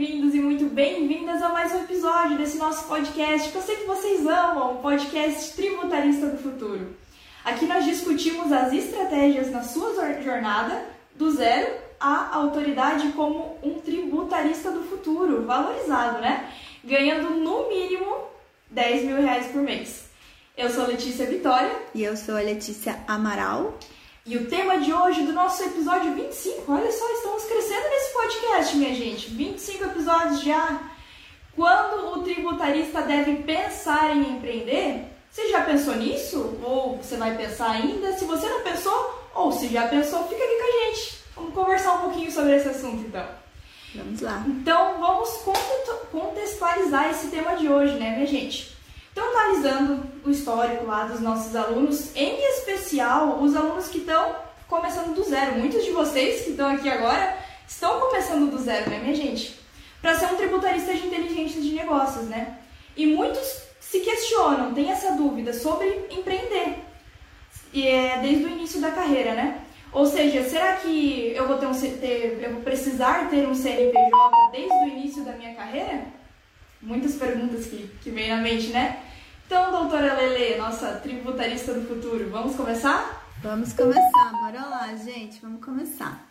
bem-vindos e muito bem-vindas a mais um episódio desse nosso podcast que eu sei que vocês amam, o podcast Tributarista do Futuro. Aqui nós discutimos as estratégias na sua jornada do zero à autoridade como um tributarista do futuro, valorizado, né? Ganhando no mínimo 10 mil reais por mês. Eu sou Letícia Vitória. E eu sou a Letícia Amaral. E o tema de hoje do nosso episódio 25, olha só, estamos crescendo nesse podcast, minha gente. 25 episódios já. Quando o tributarista deve pensar em empreender? Você já pensou nisso? Ou você vai pensar ainda? Se você não pensou, ou se já pensou, fica aqui com a gente. Vamos conversar um pouquinho sobre esse assunto então. Vamos lá. Então vamos contextualizar esse tema de hoje, né, minha gente? Então, analisando o histórico lá dos nossos alunos, em especial os alunos que estão começando do zero. Muitos de vocês que estão aqui agora estão começando do zero, né, minha gente? Para ser um tributarista de inteligência de negócios, né? E muitos se questionam, têm essa dúvida sobre empreender. E é desde o início da carreira, né? Ou seja, será que eu vou ter um ter, eu vou precisar ter um CNPJ desde o início da minha carreira? Muitas perguntas que, que vem na mente, né? Então, doutora Lele, nossa tributarista do futuro, vamos começar? Vamos começar, bora lá, gente, vamos começar.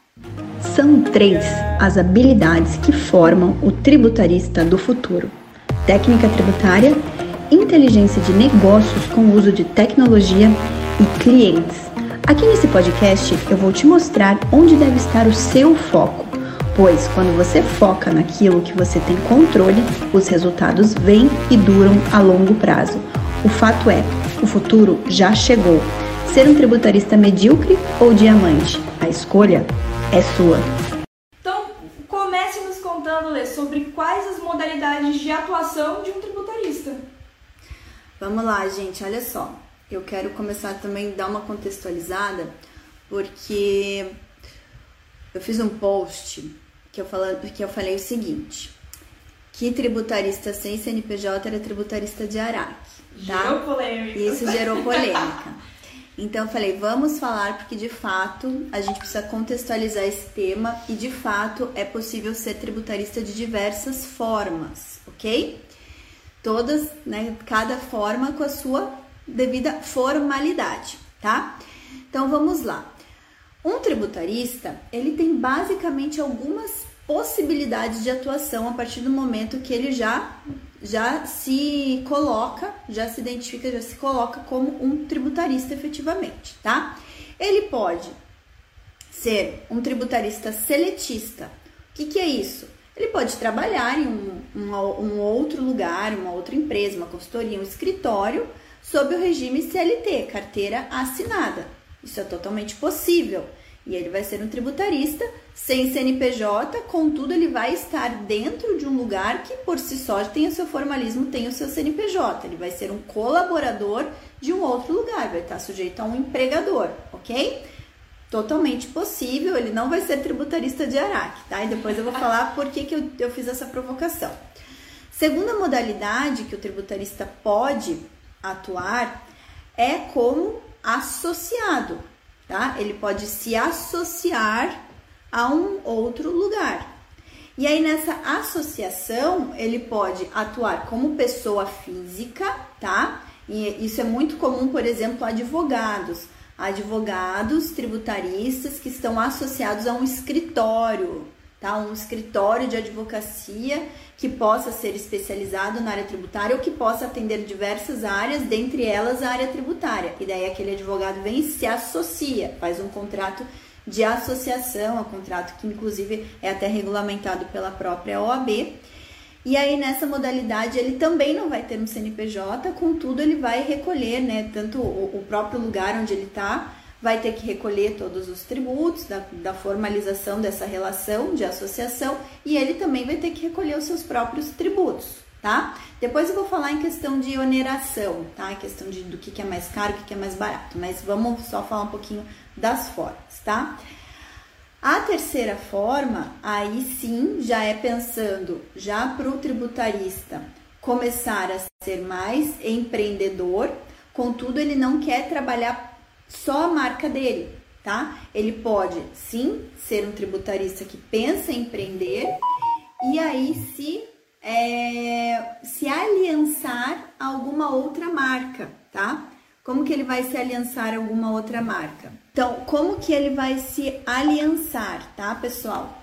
São três as habilidades que formam o tributarista do futuro: técnica tributária, inteligência de negócios com o uso de tecnologia e clientes. Aqui nesse podcast eu vou te mostrar onde deve estar o seu foco, pois quando você foca naquilo que você tem controle, os resultados vêm e duram a longo prazo. O fato é, o futuro já chegou. Ser um tributarista medíocre ou diamante? A escolha é sua. Então, comece nos contando, Lê, sobre quais as modalidades de atuação de um tributarista. Vamos lá, gente, olha só eu quero começar também a dar uma contextualizada, porque eu fiz um post que eu, falando, que eu falei o seguinte, que tributarista sem CNPJ era tributarista de Araque. Tá? Gerou polêmica. Isso gerou polêmica. Então eu falei, vamos falar porque de fato a gente precisa contextualizar esse tema e de fato é possível ser tributarista de diversas formas, ok? Todas, né, cada forma com a sua devida formalidade, tá? Então vamos lá. Um tributarista, ele tem basicamente algumas possibilidades de atuação a partir do momento que ele já já se coloca, já se identifica, já se coloca como um tributarista efetivamente, tá? Ele pode ser um tributarista seletista. O que, que é isso? Ele pode trabalhar em um, um, um outro lugar, uma outra empresa, uma consultoria, um escritório, sob o regime CLT, carteira assinada. Isso é totalmente possível. E ele vai ser um tributarista sem CNPJ, contudo, ele vai estar dentro de um lugar que por si só tem o seu formalismo, tem o seu CNPJ. Ele vai ser um colaborador de um outro lugar, vai estar sujeito a um empregador, ok? Totalmente possível, ele não vai ser tributarista de Araque, tá? E depois eu vou falar por que, que eu, eu fiz essa provocação. Segunda modalidade que o tributarista pode atuar é como associado, tá? Ele pode se associar a um outro lugar. E aí nessa associação, ele pode atuar como pessoa física, tá? E isso é muito comum, por exemplo, advogados. Advogados tributaristas que estão associados a um escritório, tá? Um escritório de advocacia que possa ser especializado na área tributária ou que possa atender diversas áreas, dentre elas a área tributária. E daí aquele advogado vem e se associa, faz um contrato de associação, é um contrato que inclusive é até regulamentado pela própria OAB. E aí nessa modalidade ele também não vai ter um CNPJ, contudo ele vai recolher, né, tanto o, o próprio lugar onde ele está, vai ter que recolher todos os tributos da, da, formalização dessa relação de associação e ele também vai ter que recolher os seus próprios tributos, tá? Depois eu vou falar em questão de oneração, tá? Em questão de, do que, que é mais caro, o que, que é mais barato, mas vamos só falar um pouquinho das formas, tá? A terceira forma, aí sim, já é pensando já para o tributarista começar a ser mais empreendedor, contudo, ele não quer trabalhar só a marca dele, tá? Ele pode sim ser um tributarista que pensa em empreender e aí se é, se aliançar a alguma outra marca, tá? Como que ele vai se aliançar a alguma outra marca? Então, como que ele vai se aliançar, tá, pessoal?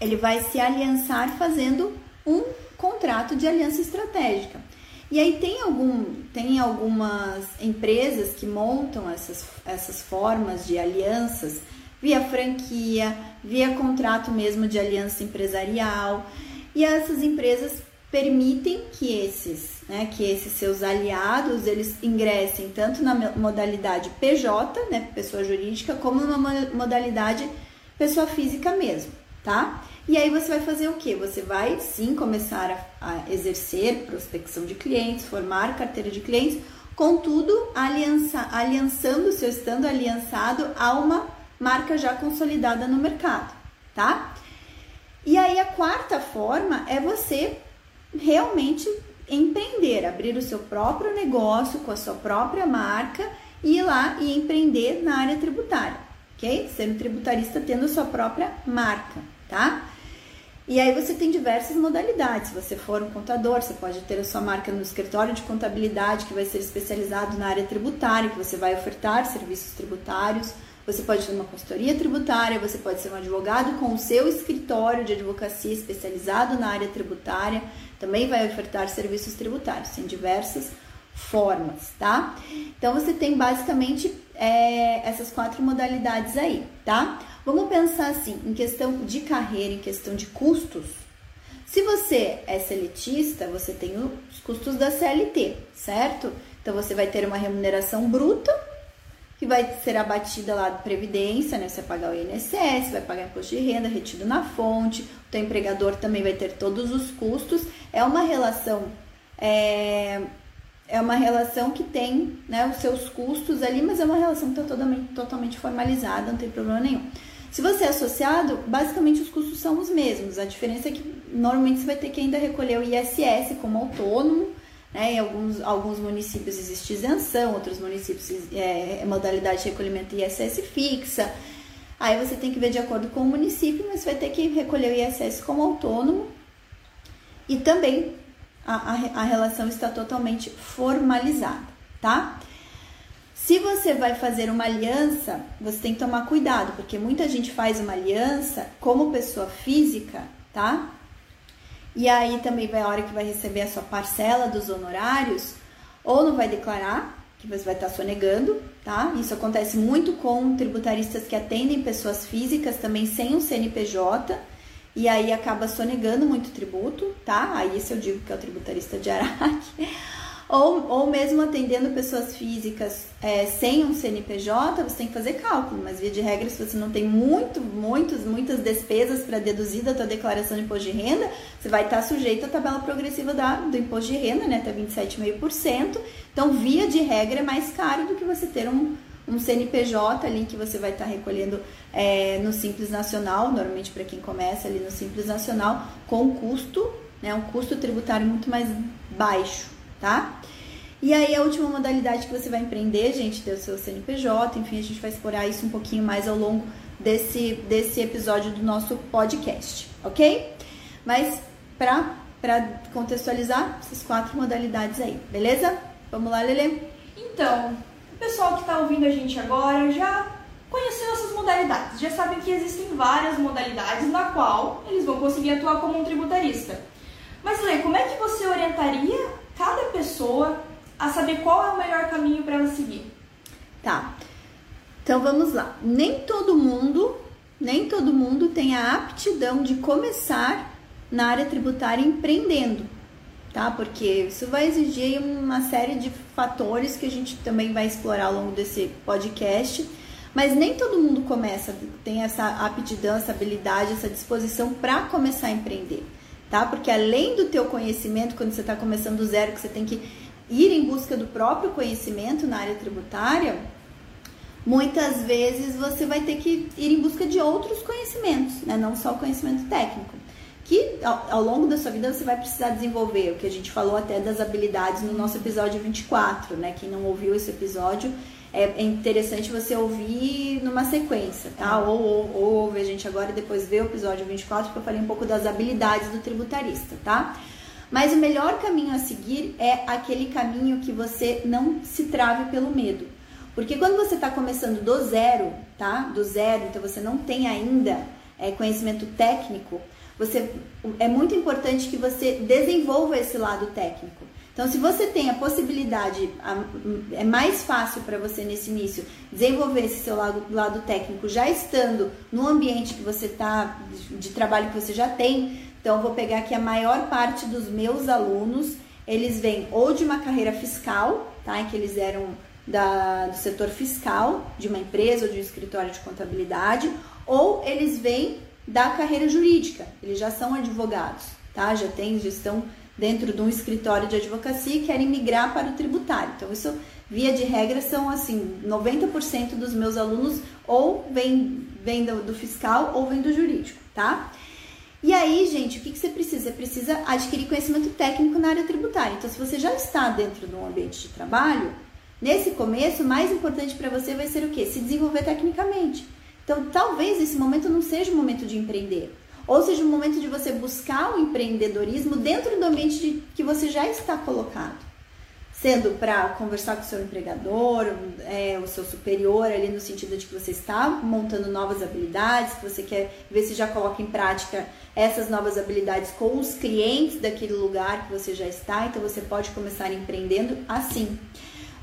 Ele vai se aliançar fazendo um contrato de aliança estratégica. E aí tem, algum, tem algumas empresas que montam essas, essas formas de alianças via franquia, via contrato mesmo de aliança empresarial. E essas empresas permitem que esses, né, que esses seus aliados, eles ingressem tanto na modalidade PJ, né, pessoa jurídica, como na modalidade pessoa física mesmo, tá? E aí você vai fazer o que? Você vai sim começar a, a, exercer prospecção de clientes, formar carteira de clientes, contudo, aliança, aliançando-se ou estando aliançado a uma marca já consolidada no mercado, tá? E aí a quarta forma é você realmente empreender, abrir o seu próprio negócio com a sua própria marca e ir lá e empreender na área tributária, ok? Sendo tributarista tendo a sua própria marca, tá? E aí você tem diversas modalidades. Se você for um contador, você pode ter a sua marca no escritório de contabilidade, que vai ser especializado na área tributária, que você vai ofertar serviços tributários. Você pode ter uma consultoria tributária, você pode ser um advogado com o seu escritório de advocacia especializado na área tributária, também vai ofertar serviços tributários. Tem diversas formas, tá? Então você tem basicamente é, essas quatro modalidades aí, tá? Vamos pensar assim, em questão de carreira, em questão de custos. Se você é seletista, você tem os custos da CLT, certo? Então você vai ter uma remuneração bruta que vai ser abatida lá da previdência, né? Você vai pagar o INSS, vai pagar imposto de renda retido na fonte, o teu empregador também vai ter todos os custos. É uma relação é, é uma relação que tem né, os seus custos ali, mas é uma relação que está totalmente, totalmente formalizada, não tem problema nenhum. Se você é associado, basicamente os custos são os mesmos. A diferença é que normalmente você vai ter que ainda recolher o ISS como autônomo. Né? Em alguns, alguns municípios existe isenção, outros municípios é, é modalidade de recolhimento ISS fixa. Aí você tem que ver de acordo com o município, mas vai ter que recolher o ISS como autônomo. E também a, a, a relação está totalmente formalizada, tá? Se você vai fazer uma aliança, você tem que tomar cuidado, porque muita gente faz uma aliança como pessoa física, tá? E aí também vai a hora que vai receber a sua parcela dos honorários, ou não vai declarar, que você vai estar sonegando, tá? Isso acontece muito com tributaristas que atendem pessoas físicas também sem um CNPJ, e aí acaba sonegando muito tributo, tá? Aí isso eu digo que é o tributarista de Araque ou, ou mesmo atendendo pessoas físicas é, sem um CNPJ, você tem que fazer cálculo, mas via de regra, se você não tem muito, muitos, muitas despesas para deduzir da tua declaração de imposto de renda, você vai estar sujeito à tabela progressiva da, do imposto de renda, né, até 27,5%. Então, via de regra, é mais caro do que você ter um, um CNPJ ali que você vai estar recolhendo é, no Simples Nacional, normalmente para quem começa ali no Simples Nacional, com custo, né, um custo tributário muito mais baixo tá? E aí a última modalidade que você vai empreender, gente, ter o seu CNPJ, enfim, a gente vai explorar isso um pouquinho mais ao longo desse, desse episódio do nosso podcast, ok? Mas para para contextualizar essas quatro modalidades aí, beleza? Vamos lá, Lele? Então, o pessoal que está ouvindo a gente agora já conheceu essas modalidades, já sabem que existem várias modalidades na qual eles vão conseguir atuar como um tributarista. Mas, Lê, como é que você orientaria cada pessoa a saber qual é o melhor caminho para ela seguir. Tá. Então vamos lá. Nem todo mundo, nem todo mundo tem a aptidão de começar na área tributária empreendendo, tá? Porque isso vai exigir uma série de fatores que a gente também vai explorar ao longo desse podcast. Mas nem todo mundo começa, tem essa aptidão, essa habilidade, essa disposição para começar a empreender tá? Porque além do teu conhecimento, quando você está começando do zero, que você tem que ir em busca do próprio conhecimento na área tributária, muitas vezes você vai ter que ir em busca de outros conhecimentos, né? Não só o conhecimento técnico. Que ao, longo da sua vida você vai precisar desenvolver, o que a gente falou até das habilidades no nosso episódio 24, né? Quem não ouviu esse episódio, é, é interessante você ouvir numa sequência, tá? Ou, ou, ou ouve a gente agora e depois vê o episódio 24, que eu falei um pouco das habilidades do tributarista, tá? Mas o melhor caminho a seguir é aquele caminho que você não se trave pelo medo. Porque quando você está começando do zero, tá? Do zero, então você não tem ainda é, conhecimento técnico, você é muito importante que você desenvolva esse lado técnico. Então, se você tem a possibilidade, é mais fácil para você nesse início desenvolver esse seu lado, lado técnico já estando no ambiente que você está, de trabalho que você já tem. Então, vou pegar aqui a maior parte dos meus alunos, eles vêm ou de uma carreira fiscal, tá? Em que eles eram da, do setor fiscal, de uma empresa ou de um escritório de contabilidade, ou eles vêm da carreira jurídica, eles já são advogados, tá? Já têm gestão dentro de um escritório de advocacia e querem migrar para o tributário. Então, isso, via de regra, são assim: 90% dos meus alunos ou vem, vem do, do, fiscal ou vem do jurídico, tá? E aí, gente, o que, que você precisa? Você precisa adquirir conhecimento técnico na área tributária. Então, se você já está dentro de um ambiente de trabalho, nesse começo, o mais importante para você vai ser o quê? Se desenvolver tecnicamente. Então, talvez esse momento não seja o momento de empreender. Ou seja, o momento de você buscar o empreendedorismo dentro do ambiente de, que você já está colocado. Sendo para conversar com o seu empregador, é, o seu superior, ali no sentido de que você está montando novas habilidades, que você quer ver se já coloca em prática essas novas habilidades com os clientes daquele lugar que você já está, então você pode começar empreendendo assim.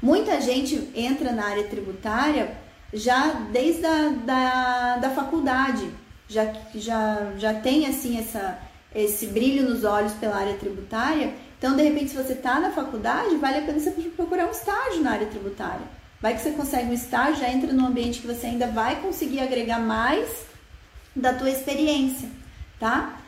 Muita gente entra na área tributária já desde a da, da faculdade, já, já, já tem assim essa, esse brilho nos olhos pela área tributária. Então, de repente, se você está na faculdade, vale a pena você procurar um estágio na área tributária. Vai que você consegue um estágio, já entra num ambiente que você ainda vai conseguir agregar mais da tua experiência, tá?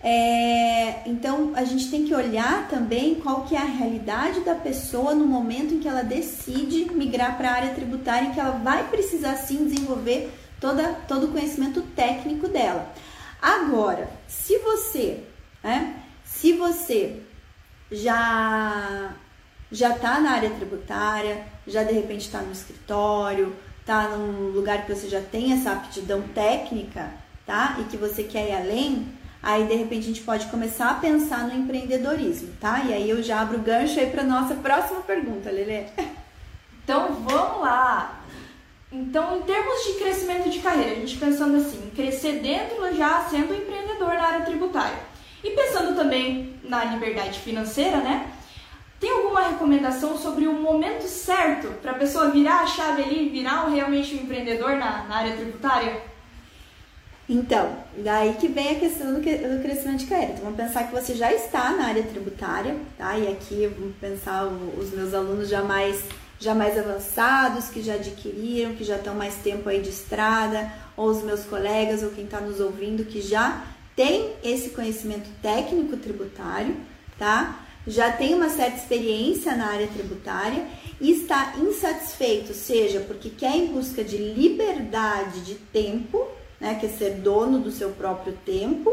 É, então a gente tem que olhar também qual que é a realidade da pessoa no momento em que ela decide migrar para a área tributária, em que ela vai precisar sim desenvolver toda, todo o conhecimento técnico dela. Agora, se você, né, se você já já está na área tributária, já de repente está no escritório, está num lugar que você já tem essa aptidão técnica, tá? E que você quer ir além, aí de repente a gente pode começar a pensar no empreendedorismo, tá? E aí eu já abro o gancho aí para nossa próxima pergunta, Lelê. Então vamos lá. Então, em termos de crescimento de carreira, a gente pensando assim, crescer dentro já sendo empreendedor na área tributária. E pensando também na liberdade financeira, né? Tem alguma recomendação sobre o momento certo para a pessoa virar a chave ali, virar realmente um empreendedor na, na área tributária? Então, daí que vem a questão do, crescimento de carreira. Então, vamos pensar que você já está na área tributária, tá? E aqui vamos pensar os meus alunos já mais já mais avançados, que já adquiriram, que já estão mais tempo aí de estrada, ou os meus colegas, ou quem está nos ouvindo, que já tem esse conhecimento técnico tributário, tá? Já tem uma certa experiência na área tributária e está insatisfeito, seja porque quer em busca de liberdade de tempo, né, quer ser dono do seu próprio tempo,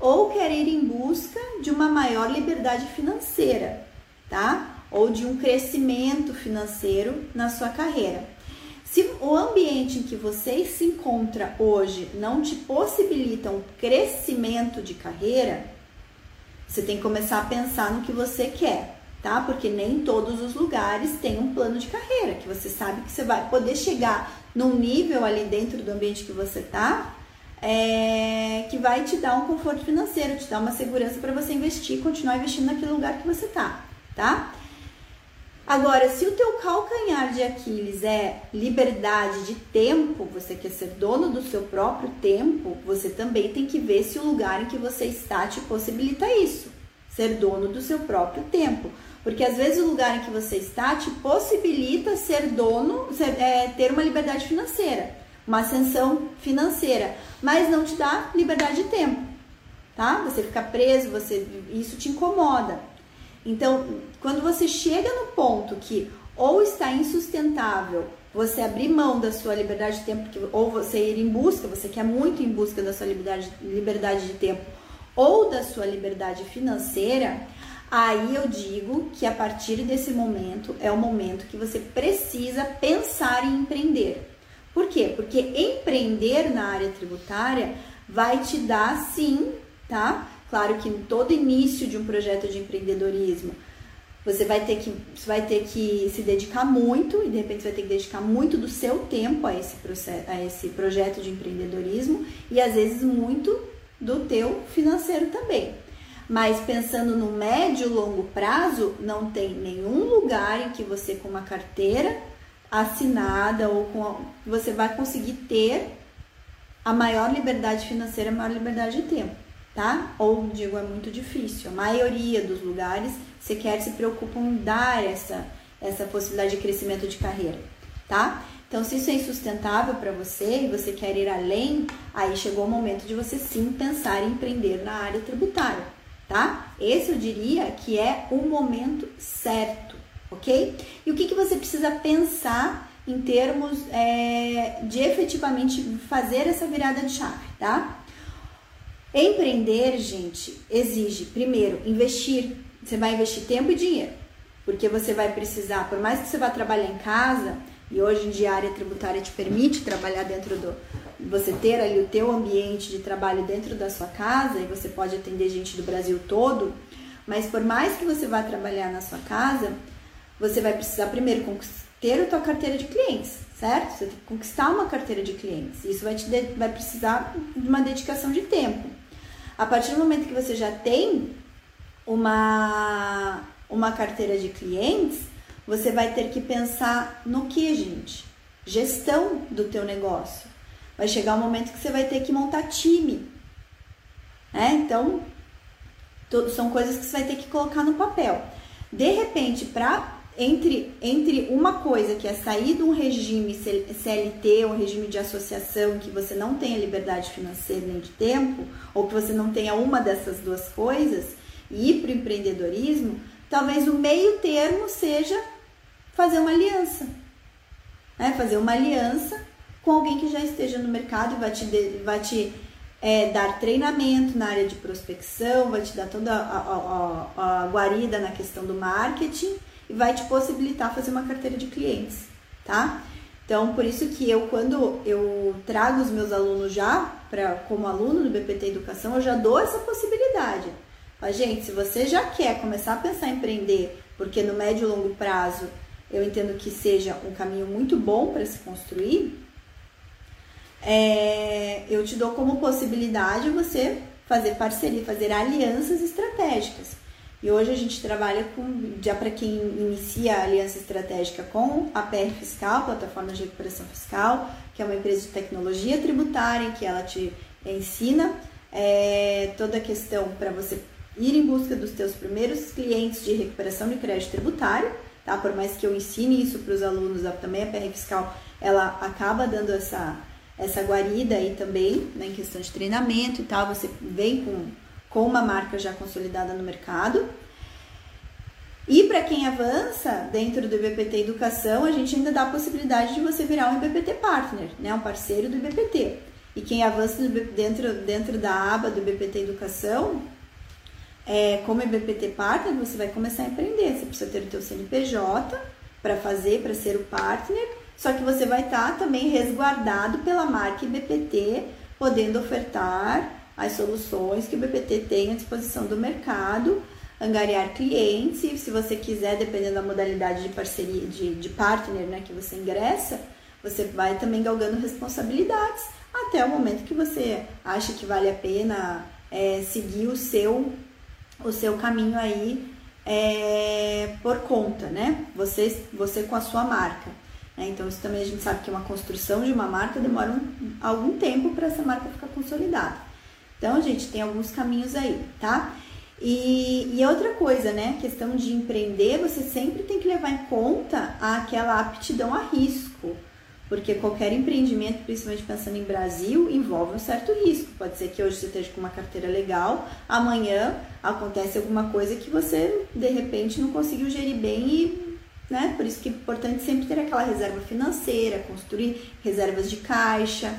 ou quer ir em busca de uma maior liberdade financeira, tá? Ou de um crescimento financeiro na sua carreira. Se o ambiente em que você se encontra hoje não te possibilita um crescimento de carreira, você tem que começar a pensar no que você quer, tá? Porque nem todos os lugares têm um plano de carreira, que você sabe que você vai poder chegar num nível ali dentro do ambiente que você tá, é, que vai te dar um conforto financeiro, te dar uma segurança para você investir, continuar investindo naquele lugar que você tá, tá? Agora, se o teu calcanhar de Aquiles é liberdade de tempo, você quer ser dono do seu próprio tempo, você também tem que ver se o lugar em que você está te possibilita isso, ser dono do seu próprio tempo. Porque às vezes o lugar em que você está te possibilita ser dono, ser, é, ter uma liberdade financeira, uma ascensão financeira, mas não te dá liberdade de tempo, tá? Você fica preso, você, isso te incomoda. Então, quando você chega no ponto que ou está insustentável você abrir mão da sua liberdade de tempo, ou você ir em busca, você quer muito em busca da sua liberdade, liberdade de tempo, ou da sua liberdade financeira, Aí eu digo que a partir desse momento é o momento que você precisa pensar em empreender. Por quê? Porque empreender na área tributária vai te dar sim, tá? Claro que em todo início de um projeto de empreendedorismo, você vai ter que, você vai ter que se dedicar muito e de repente você vai ter que dedicar muito do seu tempo a esse, processo, a esse projeto de empreendedorismo e às vezes muito do teu financeiro também. Mas pensando no médio e longo prazo, não tem nenhum lugar em que você com uma carteira assinada ou com você vai conseguir ter a maior liberdade financeira, a maior liberdade de tempo, tá? Ou digo, é muito difícil. A maioria dos lugares sequer se preocupam em dar essa essa possibilidade de crescimento de carreira, tá? Então, se isso é insustentável para você e você quer ir além, aí chegou o momento de você sim pensar em empreender na área tributária tá? Esse eu diria que é o momento certo, ok? E o que, que você precisa pensar em termos é, de efetivamente fazer essa virada de chave, tá? Empreender, gente, exige, primeiro, investir. Você vai investir tempo e dinheiro, porque você vai precisar, por mais que você vá trabalhar em casa, e hoje em dia a área tributária te permite trabalhar dentro do, você ter ali o teu ambiente de trabalho dentro da sua casa e você pode atender gente do Brasil todo, mas por mais que você vá trabalhar na sua casa, você vai precisar primeiro ter a tua carteira de clientes, certo? Você tem que conquistar uma carteira de clientes. Isso vai te vai precisar de uma dedicação de tempo. A partir do momento que você já tem uma uma carteira de clientes, você vai ter que pensar no que, gente? Gestão do teu negócio. Vai chegar um momento que você vai ter que montar time. Né? Então, são coisas que você vai ter que colocar no papel. De repente, para entre, entre uma coisa que é sair de um regime CLT, um regime de associação, que você não tenha liberdade financeira nem de tempo, ou que você não tenha uma dessas duas coisas, e ir para o empreendedorismo, talvez o meio termo seja fazer uma aliança. Né? Fazer uma aliança com alguém que já esteja no mercado e vai te, vai te é, dar treinamento na área de prospecção, vai te dar toda a, a, a, guarida na questão do marketing vai te possibilitar fazer uma carteira de clientes, tá? Então, por isso que eu, quando eu trago os meus alunos já, pra, como aluno do BPT Educação, eu já dou essa possibilidade. Mas, gente, se você já quer começar a pensar em empreender, porque no médio e longo prazo eu entendo que seja um caminho muito bom para se construir, é, eu te dou como possibilidade você fazer parceria, fazer alianças estratégicas. E hoje a gente trabalha com, já para quem inicia a aliança estratégica com a PR Fiscal, Plataforma de Recuperação Fiscal, que é uma empresa de tecnologia tributária, que ela te ensina é, toda a questão para você ir em busca dos teus primeiros clientes de recuperação de crédito tributário, tá? Por mais que eu ensine isso para os alunos, também a PR Fiscal, ela acaba dando essa essa guarida aí também, né, em questão de treinamento e tal, você vem com, com uma marca já consolidada no mercado. E para quem avança dentro do IBPT Educação, a gente ainda dá a possibilidade de você virar um IBPT Partner, né, um parceiro do IBPT. E quem avança dentro, dentro da aba do IBPT Educação, é, como IBPT Partner, você vai começar a empreender. Você precisa ter o teu CNPJ para fazer, para ser o partner só que você vai estar tá também resguardado pela marca IBPT, podendo ofertar as soluções que o BPT tem à disposição do mercado, angariar clientes, e se você quiser, dependendo da modalidade de parceria, de, de partner né, que você ingressa, você vai também galgando responsabilidades até o momento que você acha que vale a pena é, seguir o seu, o seu caminho aí é, por conta, né? Você, você com a sua marca. Né? Então, isso também a gente sabe que uma construção de uma marca demora um, algum tempo para essa marca ficar consolidada. Então, gente, tem alguns caminhos aí, tá? E, e, outra coisa, né? Questão de empreender, você sempre tem que levar em conta aquela aptidão a risco. Porque qualquer empreendimento, principalmente pensando em Brasil, envolve um certo risco. Pode ser que hoje você esteja com uma carteira legal, amanhã acontece alguma coisa que você de repente não conseguiu gerir bem e né? Por isso que é importante sempre ter aquela reserva financeira, construir reservas de caixa.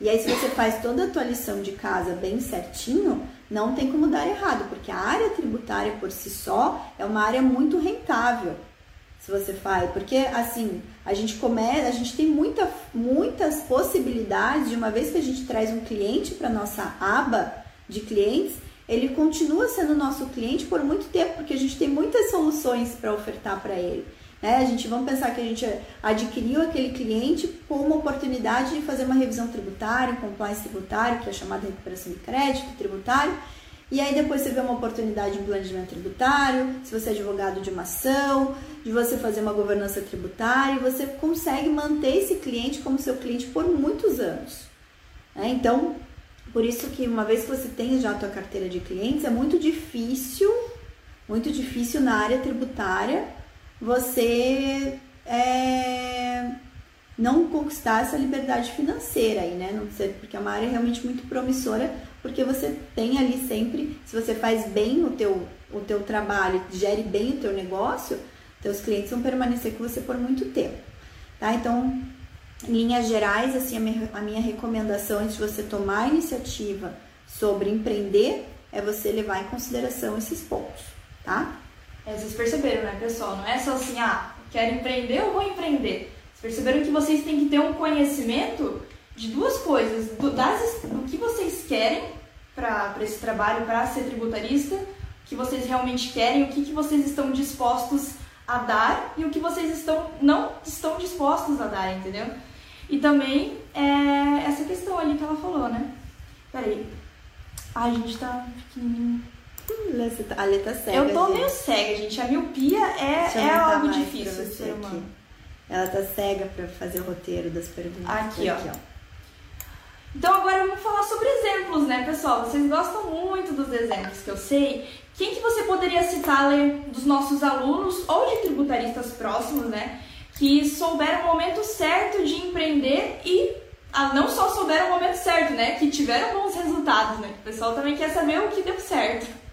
E aí, se você faz toda a tua lição de casa bem certinho, não tem como dar errado, porque a área tributária por si só é uma área muito rentável. Se você faz, porque assim, a gente começa, a gente tem muita, muitas possibilidades de uma vez que a gente traz um cliente para nossa aba de clientes, ele continua sendo nosso cliente por muito tempo, porque a gente tem muitas soluções para ofertar para ele. Né? A gente vamos pensar que a gente adquiriu aquele cliente com uma oportunidade de fazer uma revisão tributária, um compliance tributário, que é chamada recuperação de crédito tributário. E aí depois você vê uma oportunidade de planejamento tributário, se você é advogado de uma ação, de você fazer uma governança tributária, você consegue manter esse cliente como seu cliente por muitos anos. Né? Então, por isso que uma vez que você tem já a tua carteira de clientes, é muito difícil, muito difícil na área tributária você é, não conquistar essa liberdade financeira aí, né? Não sei, porque é uma área realmente muito promissora, porque você tem ali sempre, se você faz bem o teu, o teu trabalho, gere bem o teu negócio, teus clientes vão permanecer com você por muito tempo, tá? Então, em linhas gerais, assim, a minha, a minha recomendação antes de você tomar a iniciativa sobre empreender é você levar em consideração esses pontos, tá? É, vocês perceberam, né, pessoal? Não é só assim, ah, quero empreender ou vou empreender. Vocês perceberam que vocês têm que ter um conhecimento de duas coisas: do, das, do que vocês querem para esse trabalho, para ser tributarista, o que vocês realmente querem, o que, que vocês estão dispostos a dar e o que vocês estão não estão dispostos a dar, entendeu? E também é, essa questão ali que ela falou, né? Peraí. Ai, a gente tá pequenininho. Tá, a letra cega. Eu tô meio cega, gente. A miopia é, é algo difícil ser humano. Aqui. Ela tá cega para fazer o roteiro das perguntas. Aqui, aqui ó. ó. Então agora vamos falar sobre exemplos, né, pessoal? Vocês gostam muito dos exemplos que eu sei. Quem que você poderia citar dos nossos alunos ou de tributaristas próximos, né, que souberam o momento certo de empreender e ah, não só souberam o momento certo, né, que tiveram bons resultados, né? O pessoal também quer saber o que deu certo.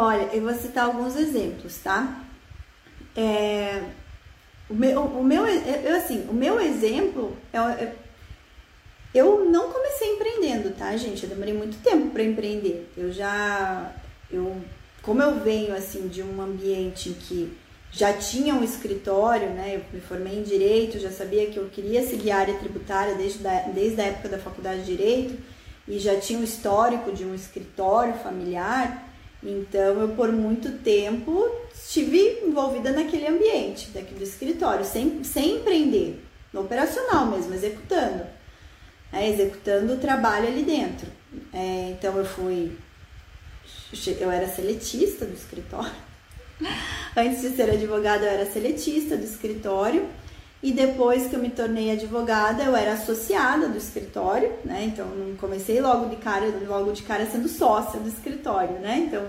Olha, eu vou citar alguns exemplos, tá? É, o meu, o meu, eu, assim, o meu exemplo é, é, eu não comecei empreendendo, tá, gente? Eu demorei muito tempo para empreender. Eu já, eu, como eu venho assim de um ambiente em que já tinha um escritório, né? Eu me formei em direito, já sabia que eu queria seguir a área tributária desde, da, desde a época da faculdade de direito e já tinha um histórico de um escritório familiar. Então, eu por muito tempo estive envolvida naquele ambiente, daqui do escritório, sem, sem empreender, no operacional mesmo, executando, né, executando o trabalho ali dentro. É, então, eu fui, eu era seletista do escritório. Antes de ser advogada, eu era seletista do escritório. E depois que eu me tornei advogada, eu era associada do escritório, né? Então comecei logo de cara, logo de cara sendo sócia do escritório, né? Então,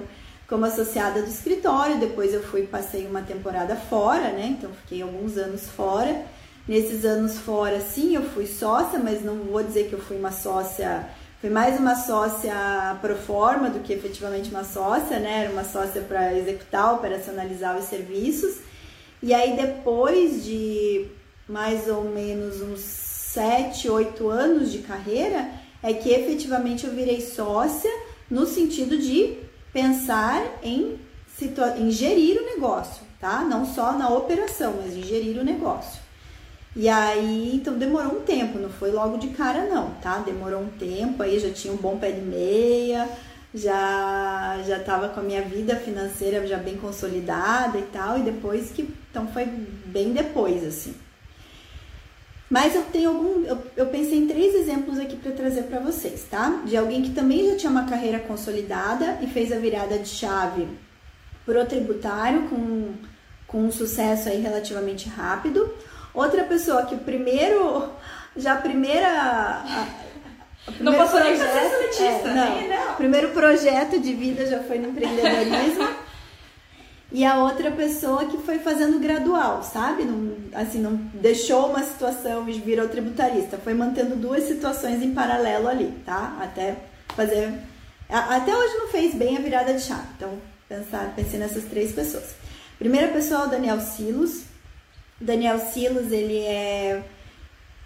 como associada do escritório, depois eu fui passei uma temporada fora, né? Então fiquei alguns anos fora. Nesses anos fora, sim, eu fui sócia, mas não vou dizer que eu fui uma sócia, fui mais uma sócia pro forma do que efetivamente uma sócia, né? Era uma sócia para executar, operacionalizar os serviços. E aí depois de mais ou menos uns 7, 8 anos de carreira, é que efetivamente eu virei sócia no sentido de pensar em, em gerir o negócio, tá? Não só na operação, mas em gerir o negócio. E aí, então demorou um tempo, não foi logo de cara não, tá? Demorou um tempo, aí já tinha um bom pé de meia, já já tava com a minha vida financeira já bem consolidada e tal, e depois que então foi bem depois assim. Mas eu tenho algum. Eu, eu pensei em três exemplos aqui para trazer para vocês, tá? De alguém que também já tinha uma carreira consolidada e fez a virada de chave pro tributário com, com um sucesso aí relativamente rápido. Outra pessoa que o primeiro. Já a primeira. A, não passou projeto, nem pra ser seletista, é, não. não. O primeiro projeto de vida já foi no empreendedorismo. E a outra pessoa que foi fazendo gradual, sabe? Não, assim, não deixou uma situação e virou tributarista, foi mantendo duas situações em paralelo ali, tá? Até fazer. Até hoje não fez bem a virada de chave, então pensar, pensei nessas três pessoas. Primeira pessoa é o Daniel Silos. Daniel Silos, ele é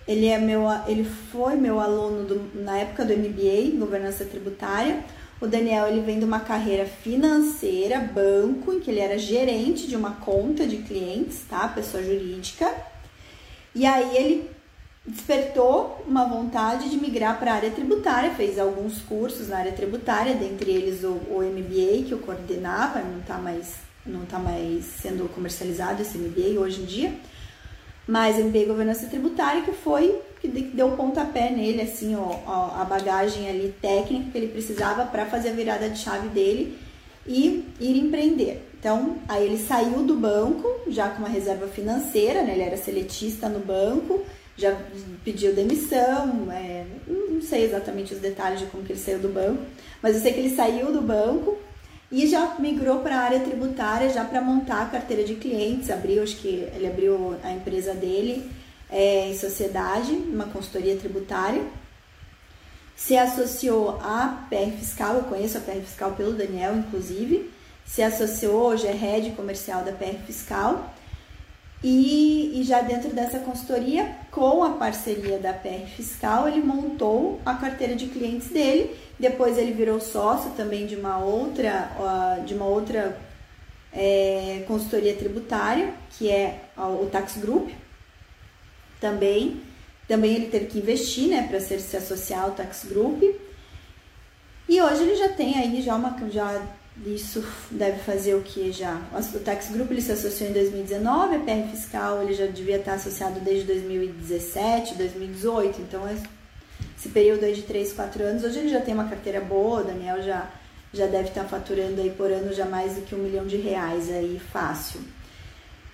Ele é meu, ele foi meu aluno do, na época do MBA, governança tributária. O Daniel ele vem de uma carreira financeira, banco, em que ele era gerente de uma conta de clientes, tá? Pessoa jurídica. E aí ele despertou uma vontade de migrar para a área tributária, fez alguns cursos na área tributária, dentre eles o, o MBA que eu coordenava, não está mais não tá mais sendo comercializado esse MBA hoje em dia, mas MBA Governança Tributária que foi que deu pontapé nele assim ó, a bagagem ali técnica que ele precisava para fazer a virada de chave dele e ir empreender. Então, aí ele saiu do banco já com uma reserva financeira, né? Ele era seletista no banco já pediu demissão, é, não sei exatamente os detalhes de como que ele saiu do banco, mas eu sei que ele saiu do banco e já migrou para a área tributária já para montar a carteira de clientes, abriu, acho que ele abriu a empresa dele é, em sociedade, uma consultoria tributária, se associou à PR Fiscal, eu conheço a PR Fiscal pelo Daniel, inclusive, se associou, hoje é head comercial da PR Fiscal, e, e, já dentro dessa consultoria, com a parceria da PR Fiscal, ele montou a carteira de clientes dele. Depois ele virou sócio também de uma outra, de uma outra é, consultoria tributária, que é o Tax Group. Também, também ele teve que investir, né, para ser se associar ao Tax Group. E hoje ele já tem aí já uma já isso deve fazer o que já? O Tax Group ele se associou em 2019, a PR Fiscal ele já devia estar associado desde 2017, 2018, então esse período aí de 3, 4 anos, hoje ele já tem uma carteira boa, o Daniel já, já deve estar faturando aí por ano já mais do que um milhão de reais aí, fácil.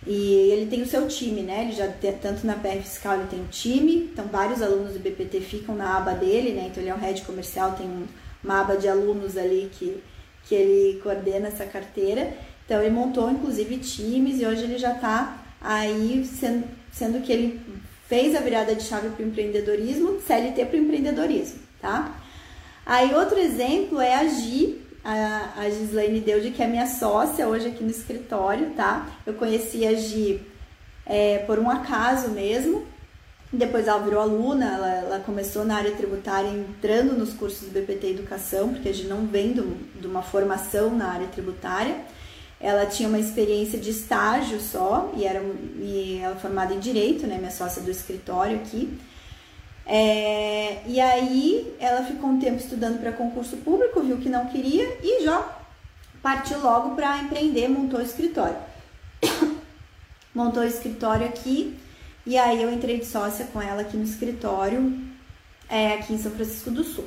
E ele tem o seu time, né? Ele já tem, tanto na PR Fiscal ele tem um time, então vários alunos do BPT ficam na aba dele, né? Então ele é um head comercial, tem uma aba de alunos ali que que ele coordena essa carteira. Então ele montou inclusive times e hoje ele já está aí sendo, sendo que ele fez a virada de chave para o empreendedorismo, CLT para o empreendedorismo, tá? Aí outro exemplo é a Gi, a, a Gislaine Deude, que é minha sócia hoje aqui no escritório, tá? Eu conheci a Gi é, por um acaso mesmo, depois ela virou aluna, ela, ela, começou na área tributária entrando nos cursos do BPT Educação, porque a gente não vem do, de uma formação na área tributária. Ela tinha uma experiência de estágio só e era e ela é formada em direito, né, minha sócia do escritório aqui. É, e aí ela ficou um tempo estudando para concurso público, viu que não queria e já partiu logo para empreender, montou o escritório. montou o escritório aqui e aí eu entrei de sócia com ela aqui no escritório, é, aqui em São Francisco do Sul.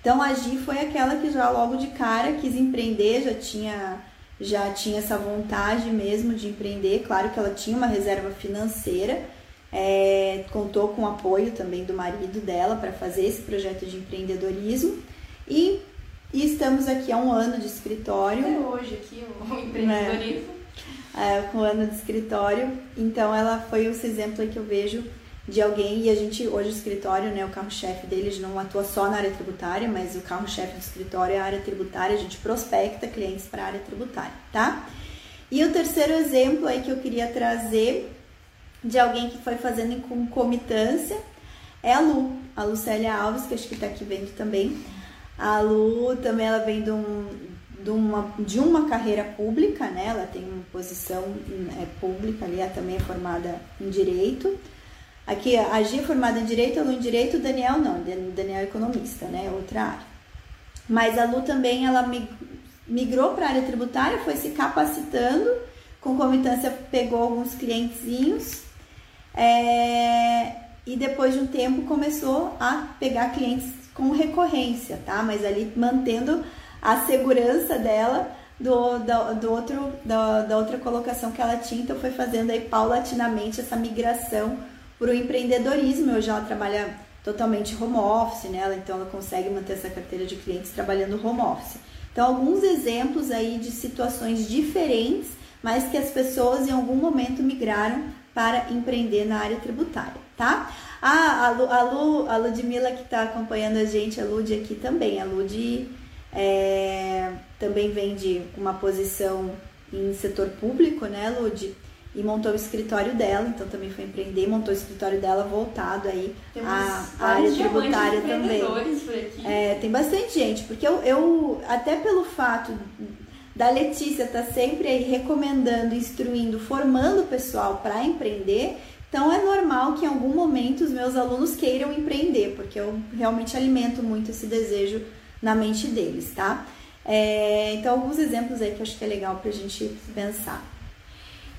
Então a Gi foi aquela que já logo de cara quis empreender, já tinha já tinha essa vontade mesmo de empreender. Claro que ela tinha uma reserva financeira, é, contou com o apoio também do marido dela para fazer esse projeto de empreendedorismo e, e, estamos aqui há um ano de escritório. Até hoje aqui o empreendedorismo. É é, com o ano de escritório. Então ela foi esse exemplo que eu vejo de alguém e a gente hoje o escritório, né, o carro-chefe deles não atua só na área tributária, mas o carro-chefe do escritório é a área tributária, a gente prospecta clientes para a área tributária, tá? E o terceiro exemplo aí que eu queria trazer de alguém que foi fazendo em concomitância é a Lu, a Lucélia Alves, que acho que está aqui vendo também. A Lu também ela vem de um, de uma, de uma carreira pública, né? Ela tem uma posição é, pública ali, ela também é formada em Direito. Aqui, a Gia é formada em Direito, a Lu em Direito, Daniel não, Daniel é economista, né? Outra área. Mas a Lu também, ela migrou para a área tributária, foi se capacitando, com comitância pegou alguns clientezinhos, é, e depois de um tempo começou a pegar clientes com recorrência, tá? Mas ali mantendo a segurança dela do, do, do outro, da, da outra colocação que ela tinha, então foi fazendo aí paulatinamente essa migração para o empreendedorismo. Hoje ela trabalha totalmente home office, né? Então ela consegue manter essa carteira de clientes trabalhando home office. Então alguns exemplos aí de situações diferentes, mas que as pessoas em algum momento migraram para empreender na área tributária, tá? Ah, a, Lu, a, Lu, a Ludmilla que está acompanhando a gente, a Lud aqui também, a Lud é, também vem de uma posição em setor público, né, Lud? e montou o escritório dela, então também foi empreender, montou o escritório dela voltado aí à área tributária também. É, tem bastante gente, porque eu, eu até pelo fato da Letícia estar tá sempre aí recomendando, instruindo, formando o pessoal para empreender, então é normal que em algum momento os meus alunos queiram empreender, porque eu realmente alimento muito esse desejo na mente deles, tá? É, então alguns exemplos aí que eu acho que é legal para a gente pensar.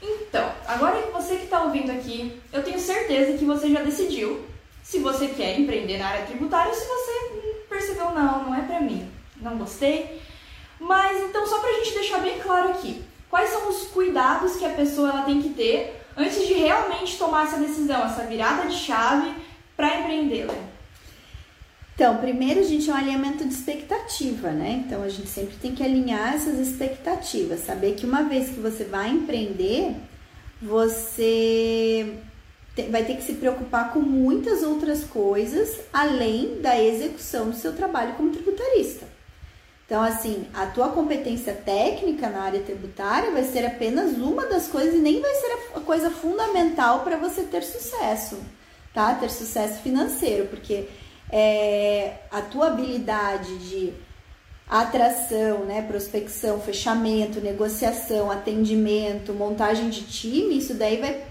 Então, agora que você que está ouvindo aqui, eu tenho certeza que você já decidiu se você quer empreender na área tributária ou se você percebeu, não, não é para mim, não gostei. Mas então, só para a gente deixar bem claro aqui, quais são os cuidados que a pessoa ela tem que ter antes de realmente tomar essa decisão, essa virada de chave para empreender, né? Então, primeiro a gente é um alinhamento de expectativa, né? Então a gente sempre tem que alinhar essas expectativas, saber que uma vez que você vai empreender, você vai ter que se preocupar com muitas outras coisas além da execução do seu trabalho como tributarista. Então, assim, a tua competência técnica na área tributária vai ser apenas uma das coisas e nem vai ser a coisa fundamental para você ter sucesso, tá? Ter sucesso financeiro, porque é, a tua habilidade de atração, né, prospecção, fechamento, negociação, atendimento, montagem de time, isso daí vai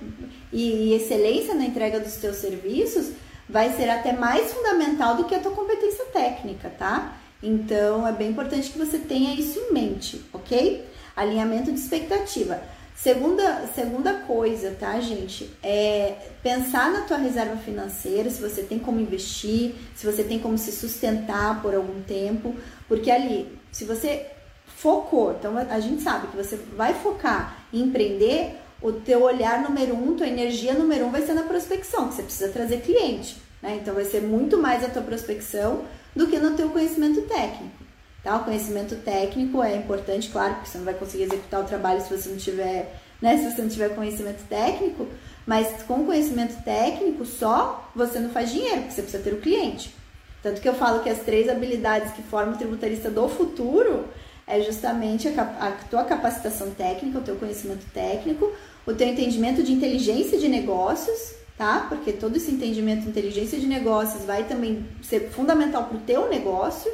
e, e excelência na entrega dos teus serviços vai ser até mais fundamental do que a tua competência técnica, tá? Então é bem importante que você tenha isso em mente, ok? Alinhamento de expectativa. Segunda, segunda coisa, tá, gente? É pensar na tua reserva financeira, se você tem como investir, se você tem como se sustentar por algum tempo, porque ali, se você focou, então a gente sabe que você vai focar em empreender, o teu olhar número um, tua energia número um vai ser na prospecção, que você precisa trazer cliente, né? Então vai ser muito mais a tua prospecção do que no teu conhecimento técnico. Tá? O conhecimento técnico é importante, claro, porque você não vai conseguir executar o trabalho se você não tiver, né, se você não tiver conhecimento técnico, mas com conhecimento técnico só você não faz dinheiro, porque você precisa ter o cliente. Tanto que eu falo que as três habilidades que formam o tributarista do futuro é justamente a, a tua capacitação técnica, o teu conhecimento técnico, o teu entendimento de inteligência de negócios, tá? Porque todo esse entendimento de inteligência de negócios vai também ser fundamental para o teu negócio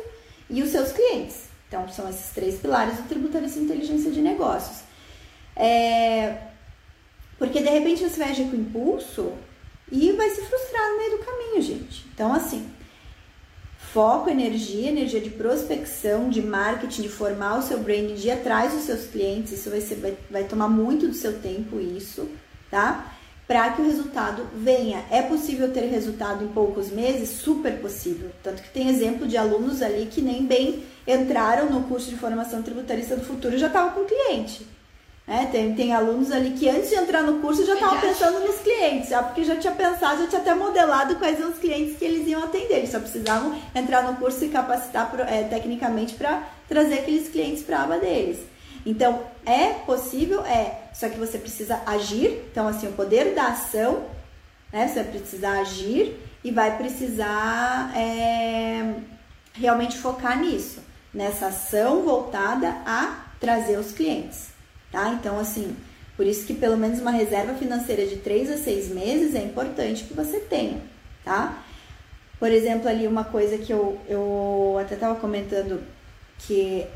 e os seus clientes. Então, são esses três pilares do tributarista de inteligência de negócios. É, porque de repente você vai agir com impulso e vai se frustrar no meio do caminho, gente. Então, assim, foco, energia, energia de prospecção, de marketing, de formar o seu branding, de ir atrás dos seus clientes, isso vai, ser, vai, vai tomar muito do seu tempo, isso, tá? Para que o resultado venha. É possível ter resultado em poucos meses? Super possível. Tanto que tem exemplo de alunos ali que nem bem entraram no curso de formação tributarista do futuro e já estavam com cliente. É, tem, tem alunos ali que antes de entrar no curso já estavam pensando nos clientes, já porque já tinha pensado, já tinha até modelado quais são os clientes que eles iam atender. Eles só precisavam entrar no curso e capacitar é, tecnicamente para trazer aqueles clientes para a aba deles. Então, é possível? É. Só que você precisa agir. Então, assim, o poder da ação, né? Você vai precisar agir e vai precisar é, realmente focar nisso. Nessa ação voltada a trazer os clientes, tá? Então, assim, por isso que pelo menos uma reserva financeira de 3 a 6 meses é importante que você tenha, tá? Por exemplo, ali uma coisa que eu, eu até estava comentando que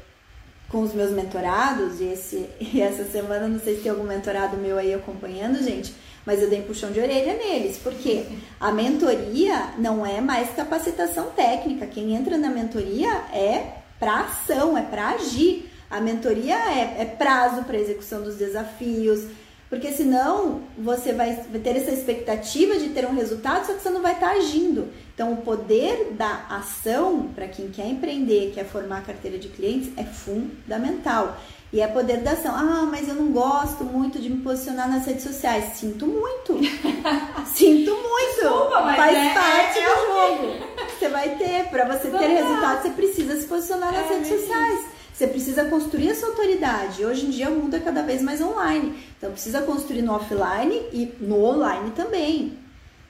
com os meus mentorados, e, esse, e essa semana não sei se tem algum mentorado meu aí acompanhando, gente, mas eu dei um puxão de orelha neles, porque a mentoria não é mais capacitação técnica, quem entra na mentoria é para ação, é para agir. A mentoria é, é prazo para execução dos desafios, porque senão você vai ter essa expectativa de ter um resultado, só que você não vai estar tá agindo. Então, o poder da ação para quem quer empreender, quer formar carteira de clientes, é fundamental. E é poder da ação. Ah, mas eu não gosto muito de me posicionar nas redes sociais. Sinto muito. Sinto muito. Desculpa, Faz é, parte é, é do jogo. Você vai ter. Para você ter resultado, você precisa se posicionar nas é, redes sociais. Você precisa construir essa autoridade. Hoje em dia o mundo é cada vez mais online. Então precisa construir no offline e no online também.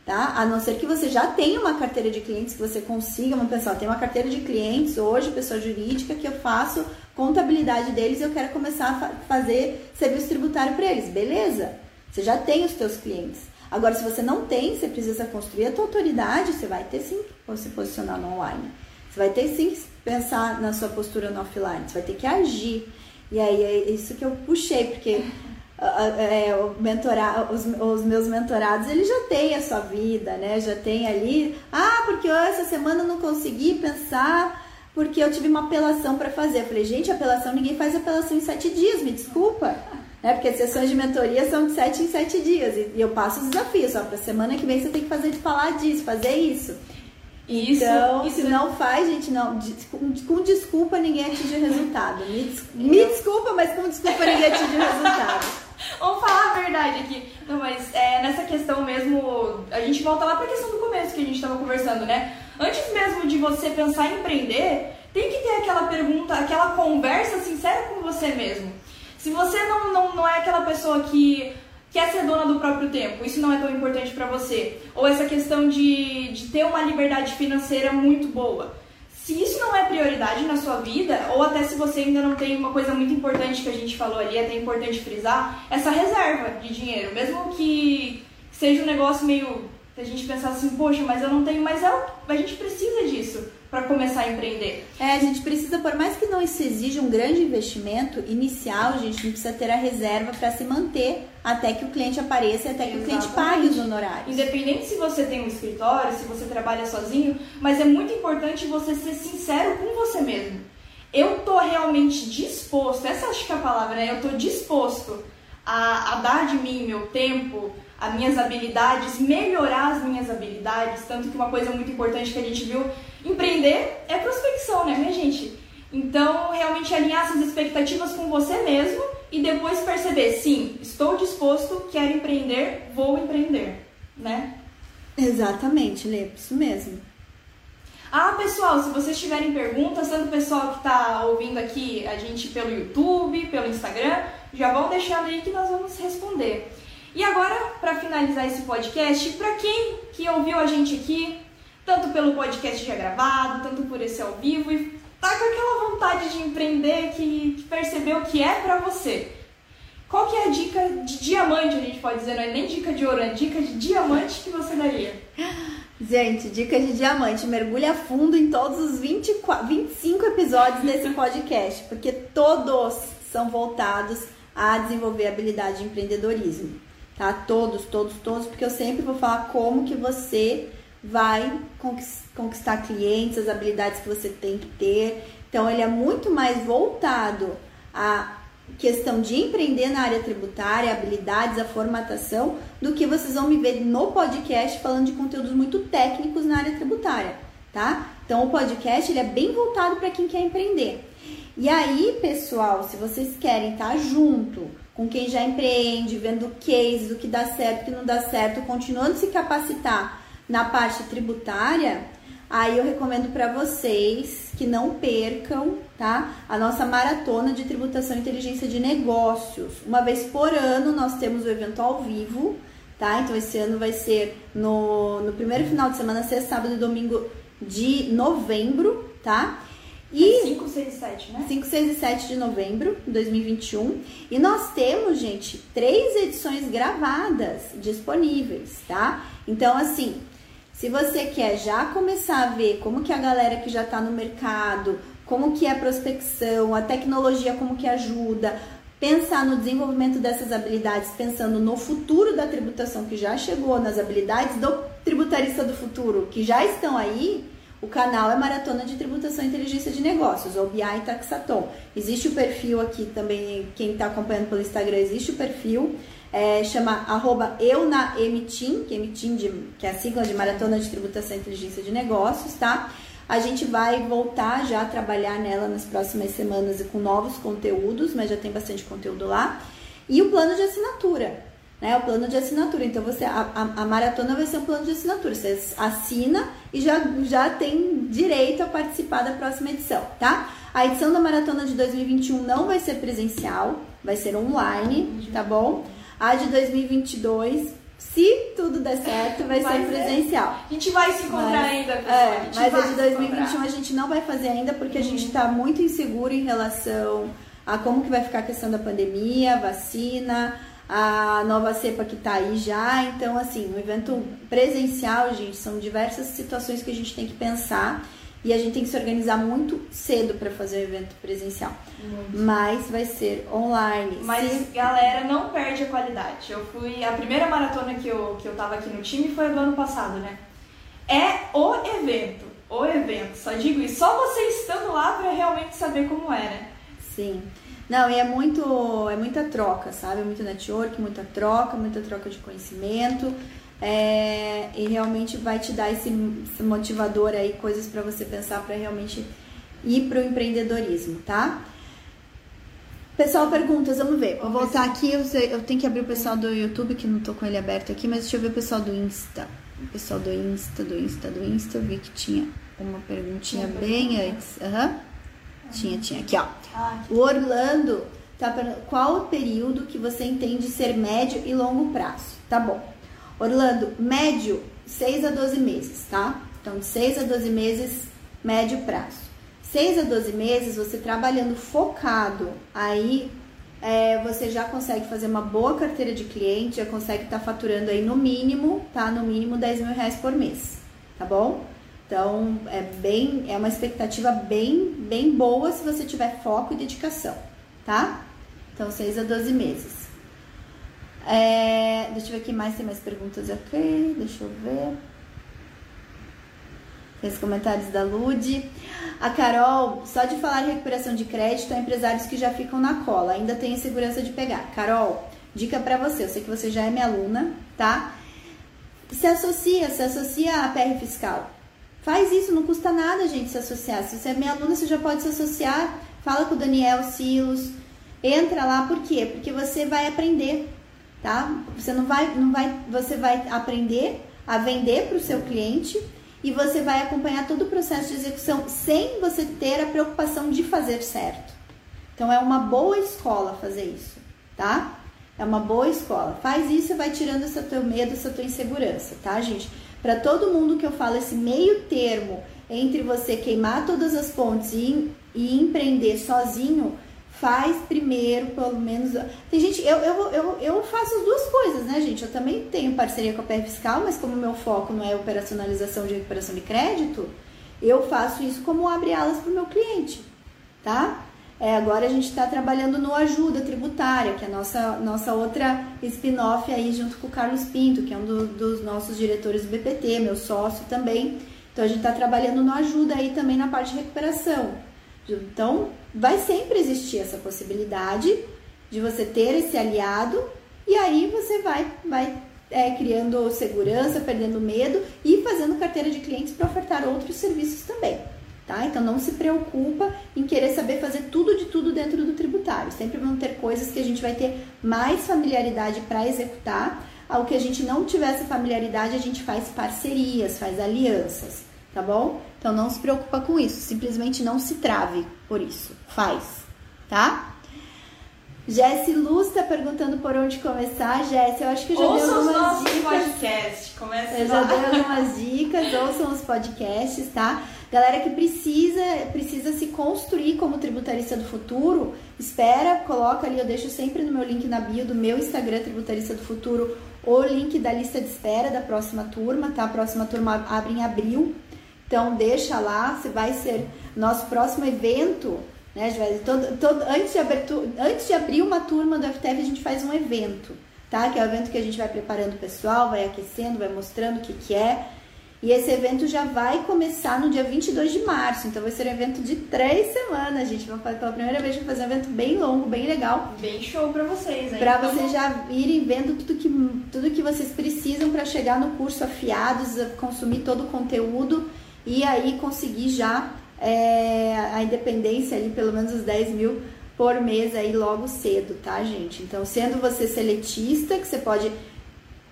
Tá? A não ser que você já tenha uma carteira de clientes, que você consiga, uma pessoa tem uma carteira de clientes hoje, pessoa jurídica, que eu faço contabilidade deles e eu quero começar a fazer serviço tributário para eles. Beleza? Você já tem os teus clientes. Agora, se você não tem, você precisa construir a tua autoridade, você vai ter sim que se posicionar no online. Você vai ter sim que pensar na sua postura no offline. Você vai ter que agir. E aí é isso que eu puxei, porque é, mentorar, os, os, meus mentorados, eles já têm a sua vida, né? Já tem ali, ah, porque eu, essa semana não consegui pensar porque eu tive uma apelação para fazer. Eu falei, gente, apelação, ninguém faz apelação em sete dias, me desculpa. Né? Porque as sessões de mentoria são de sete em sete dias. E, eu passo os desafios, ó, pra semana que vem você tem que fazer de falar disso, fazer isso. Isso, então, isso se não faz, gente, não. Com, desculpa ninguém atinge resultado. Me, des, me desculpa, mas com desculpa ninguém atinge resultado. Vamos falar a verdade aqui. Não, mas é, nessa questão mesmo, a gente volta lá pra questão do começo que a gente estava conversando, né? Antes mesmo de você pensar em empreender, tem que ter aquela pergunta, aquela conversa sincera com você mesmo. Se você não, não, não é aquela pessoa que quer ser dona do próprio tempo, isso não é tão importante para você. Ou essa questão de, de ter uma liberdade financeira muito boa se isso não é prioridade na sua vida, ou até se você ainda não tem uma coisa muito importante que a gente falou ali, é até importante frisar, essa reserva de dinheiro. Mesmo que seja um negócio meio. a gente pensar assim, poxa, mas eu não tenho, mas é, a gente precisa disso para começar a empreender. É, a gente precisa, por mais que não se exija um grande investimento inicial, a gente precisa ter a reserva para se manter até que o cliente apareça e até que Exatamente. o cliente pague os honorários. Independente se você tem um escritório, se você trabalha sozinho, mas é muito importante você ser sincero com você mesmo. Eu tô realmente disposto, essa acho que é a palavra, né? Eu tô disposto a, a dar de mim meu tempo, as minhas habilidades, melhorar as minhas habilidades. Tanto que uma coisa muito importante que a gente viu, empreender é prospecção, né, minha gente? Então, realmente alinhar essas expectativas com você mesmo e depois perceber, sim, estou disposto, quero empreender, vou empreender, né? Exatamente, Lê, isso mesmo. Ah, pessoal, se vocês tiverem perguntas, tanto o pessoal que está ouvindo aqui a gente pelo YouTube, pelo Instagram, já vão deixando aí que nós vamos responder. E agora, para finalizar esse podcast, para quem que ouviu a gente aqui, tanto pelo podcast já gravado, tanto por esse ao vivo, e tá com aquela vontade de empreender, que, que percebeu que é para você. Qual que é a dica de diamante, a gente pode dizer, não é nem dica de ouro, é dica de diamante que você daria? Gente, dica de diamante, mergulha fundo em todos os 24, 25 episódios desse podcast, porque todos são voltados a desenvolver habilidade de empreendedorismo tá? Todos, todos, todos, porque eu sempre vou falar como que você vai conquistar clientes, as habilidades que você tem que ter. Então, ele é muito mais voltado à questão de empreender na área tributária, habilidades, a formatação, do que vocês vão me ver no podcast falando de conteúdos muito técnicos na área tributária, tá? Então, o podcast ele é bem voltado para quem quer empreender. E aí, pessoal, se vocês querem estar tá junto com quem já empreende, vendo cases, o que dá certo, o que não dá certo, continuando se capacitar na parte tributária, aí eu recomendo para vocês que não percam, tá? A nossa maratona de tributação e inteligência de negócios. Uma vez por ano nós temos o evento ao vivo, tá? Então esse ano vai ser no, no primeiro final de semana, sexta, sábado e domingo de novembro, tá? E 5, 6 e 7, né? 5, 6 e 7 de novembro de 2021. E nós temos, gente, três edições gravadas disponíveis, tá? Então, assim, se você quer já começar a ver como que a galera que já está no mercado, como que é a prospecção, a tecnologia como que ajuda, pensar no desenvolvimento dessas habilidades, pensando no futuro da tributação que já chegou, nas habilidades do tributarista do futuro que já estão aí, o canal é Maratona de Tributação e Inteligência de Negócios, ou BI Taxatom. Existe o perfil aqui também, quem está acompanhando pelo Instagram, existe o perfil, é, chama arroba eunaemitim, que, é que é a sigla de Maratona de Tributação e Inteligência de Negócios, tá? A gente vai voltar já a trabalhar nela nas próximas semanas com novos conteúdos, mas já tem bastante conteúdo lá. E o plano de assinatura né? O plano de assinatura. Então você a, a, a, maratona vai ser um plano de assinatura. Você assina e já, já tem direito a participar da próxima edição, tá? A edição da maratona de 2021 não vai ser presencial, vai ser online, tá bom? A de 2022 se tudo der certo, vai ser é. presencial. A gente vai se encontrar mas, ainda, pessoal. É, mas a de 2021 a gente não vai fazer ainda porque uhum. a gente está muito inseguro em relação a como que vai ficar a questão da pandemia, vacina, a nova cepa que tá aí já. Então, assim, o evento presencial, gente, são diversas situações que a gente tem que pensar e a gente tem que se organizar muito cedo para fazer o evento presencial. Muito. Mas vai ser online. Mas, galera, não perde a qualidade. Eu fui. A primeira maratona que eu, que eu tava aqui no time foi do ano passado, né? É o evento. O evento. Só digo isso. Só você estando lá para realmente saber como é, né? Sim. Não, e é muito, é muita troca, sabe? Muito network, muita troca, muita troca de conhecimento. É, e realmente vai te dar esse, esse motivador aí, coisas para você pensar para realmente ir para o empreendedorismo, tá? Pessoal, perguntas, vamos ver. Vou voltar aqui, eu, eu tenho que abrir o pessoal do YouTube, que não tô com ele aberto aqui, mas deixa eu ver o pessoal do Insta. O pessoal do Insta, do Insta, do Insta, eu vi que tinha uma perguntinha bem antes. Aham. Uhum. Tinha, tinha. Aqui, ó. O Orlando tá perguntando qual o período que você entende ser médio e longo prazo. Tá bom. Orlando, médio, 6 a 12 meses, tá? Então, de 6 a 12 meses, médio prazo. 6 a 12 meses, você trabalhando focado, aí é, você já consegue fazer uma boa carteira de cliente, já consegue estar tá faturando aí no mínimo, tá? No mínimo 10 mil reais por mês, tá bom? Então, é bem, é uma expectativa bem, bem boa se você tiver foco e dedicação, tá? Então, 6 a 12 meses. É, deixa eu ver aqui mais, tem mais perguntas aqui, deixa eu ver. Tem os comentários da Lude. A Carol, só de falar em recuperação de crédito, há empresários que já ficam na cola, ainda tem segurança de pegar. Carol, dica para você, eu sei que você já é minha aluna, tá? Se associa, se associa à PR fiscal. Faz isso, não custa nada, gente, se associar. Se você é minha aluna, você já pode se associar. Fala com o Daniel Silos. Entra lá, por quê? Porque você vai aprender, tá? Você não vai, não vai, você vai aprender a vender para o seu cliente e você vai acompanhar todo o processo de execução sem você ter a preocupação de fazer certo. Então é uma boa escola fazer isso, tá? É uma boa escola. Faz isso e vai tirando esse teu medo, essa tua insegurança, tá, gente? Para todo mundo que eu falo esse meio termo entre você queimar todas as pontes e, e empreender sozinho, faz primeiro, pelo menos. Tem gente, eu, eu, eu, eu faço as duas coisas, né, gente? Eu também tenho parceria com a PR Fiscal, mas como meu foco não é operacionalização de recuperação de crédito, eu faço isso como abre alas para o meu cliente, tá? É, agora a gente está trabalhando no Ajuda Tributária, que é a nossa, nossa outra spin-off aí junto com o Carlos Pinto, que é um do, dos nossos diretores do BPT, meu sócio também. Então a gente está trabalhando no Ajuda aí também na parte de recuperação. Então vai sempre existir essa possibilidade de você ter esse aliado e aí você vai, vai é, criando segurança, perdendo medo e fazendo carteira de clientes para ofertar outros serviços também tá? Então não se preocupa em querer saber fazer tudo de tudo dentro do tributário. Sempre vão ter coisas que a gente vai ter mais familiaridade para executar. Ao que a gente não tiver essa familiaridade, a gente faz parcerias, faz alianças, tá bom? Então não se preocupa com isso, simplesmente não se trave por isso. Faz, tá? Jesse Luz está perguntando por onde começar. Jesse, eu acho que eu já ouçam dei algumas dicas. Podcast. Comece eu já dei algumas dicas, ouçam os podcasts, tá? Galera que precisa, precisa se construir como tributarista do futuro, espera, coloca ali, eu deixo sempre no meu link na bio do meu Instagram, Tributarista do Futuro, o link da lista de espera da próxima turma, tá? A próxima turma abre em abril. Então deixa lá, você vai ser nosso próximo evento, né? Todo, todo, antes, de abertura, antes de abrir uma turma do FTF, a gente faz um evento, tá? Que é o evento que a gente vai preparando o pessoal, vai aquecendo, vai mostrando o que, que é. E esse evento já vai começar no dia 22 de março, então vai ser um evento de três semanas, gente. Vamos fazer pela primeira vez, vamos fazer um evento bem longo, bem legal. Bem show para vocês, hein? Para então... vocês já irem vendo tudo que, tudo que vocês precisam para chegar no curso afiados, consumir todo o conteúdo e aí conseguir já é, a independência ali, pelo menos os 10 mil por mês aí logo cedo, tá, gente? Então, sendo você seletista, que você pode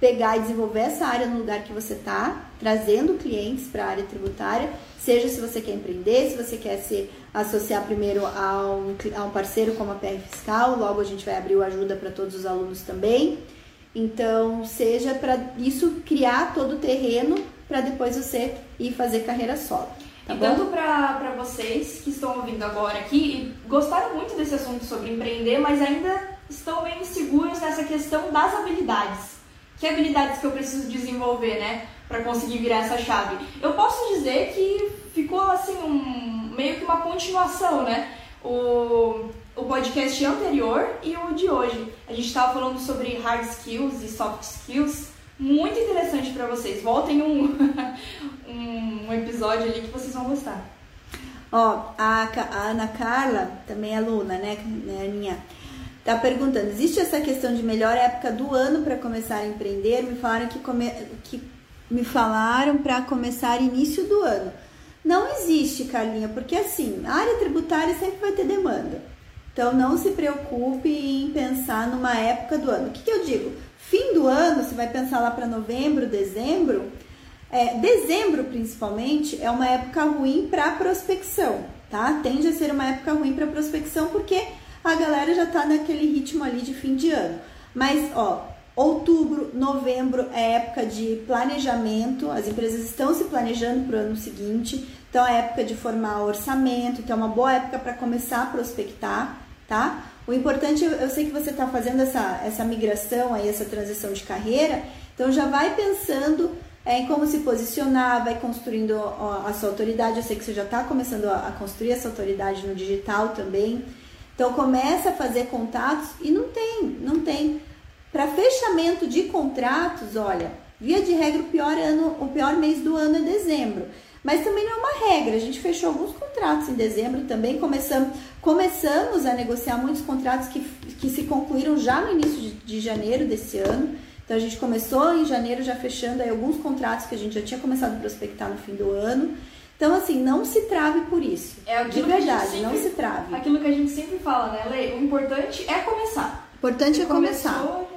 pegar e desenvolver essa área no lugar que você está, trazendo clientes para a área tributária, seja se você quer empreender, se você quer se associar primeiro a um, a um parceiro como a PR Fiscal, logo a gente vai abrir o ajuda para todos os alunos também. Então, seja para isso criar todo o terreno para depois você ir fazer carreira solo. Tá e tanto para vocês que estão ouvindo agora aqui e gostaram muito desse assunto sobre empreender, mas ainda estão meio inseguros nessa questão das habilidades. Que habilidades que eu preciso desenvolver, né, para conseguir virar essa chave? Eu posso dizer que ficou assim um meio que uma continuação, né? O, o podcast anterior e o de hoje. A gente estava falando sobre hard skills e soft skills. Muito interessante para vocês. Voltem um, um episódio ali que vocês vão gostar. Ó, a, a Ana Carla, também é aluna, né, né, Aninha? Tá perguntando, existe essa questão de melhor época do ano para começar a empreender? Me falaram que, come, que me falaram para começar início do ano. Não existe, Carlinha, porque assim, a área tributária sempre vai ter demanda. Então não se preocupe em pensar numa época do ano. O que, que eu digo? Fim do ano, você vai pensar lá para novembro, dezembro, é, dezembro, principalmente, é uma época ruim para prospecção, tá? Tende a ser uma época ruim para prospecção porque a galera já tá naquele ritmo ali de fim de ano. Mas, ó, outubro, novembro é época de planejamento, as empresas estão se planejando para o ano seguinte, então é época de formar orçamento, então é uma boa época para começar a prospectar, tá? O importante, eu sei que você está fazendo essa, essa migração aí, essa transição de carreira, então já vai pensando é, em como se posicionar, vai construindo a sua autoridade. Eu sei que você já está começando a construir essa autoridade no digital também. Então começa a fazer contatos e não tem, não tem. Para fechamento de contratos, olha, via de regra o pior ano, o pior mês do ano é dezembro. Mas também não é uma regra. A gente fechou alguns contratos em dezembro também. Começamos, começamos a negociar muitos contratos que, que se concluíram já no início de, de janeiro desse ano. Então a gente começou em janeiro já fechando aí alguns contratos que a gente já tinha começado a prospectar no fim do ano. Então, assim, não se trave por isso. É de verdade, sempre, não se trave. Aquilo que a gente sempre fala, né, Lê? O importante é começar. O importante é começar. Começou,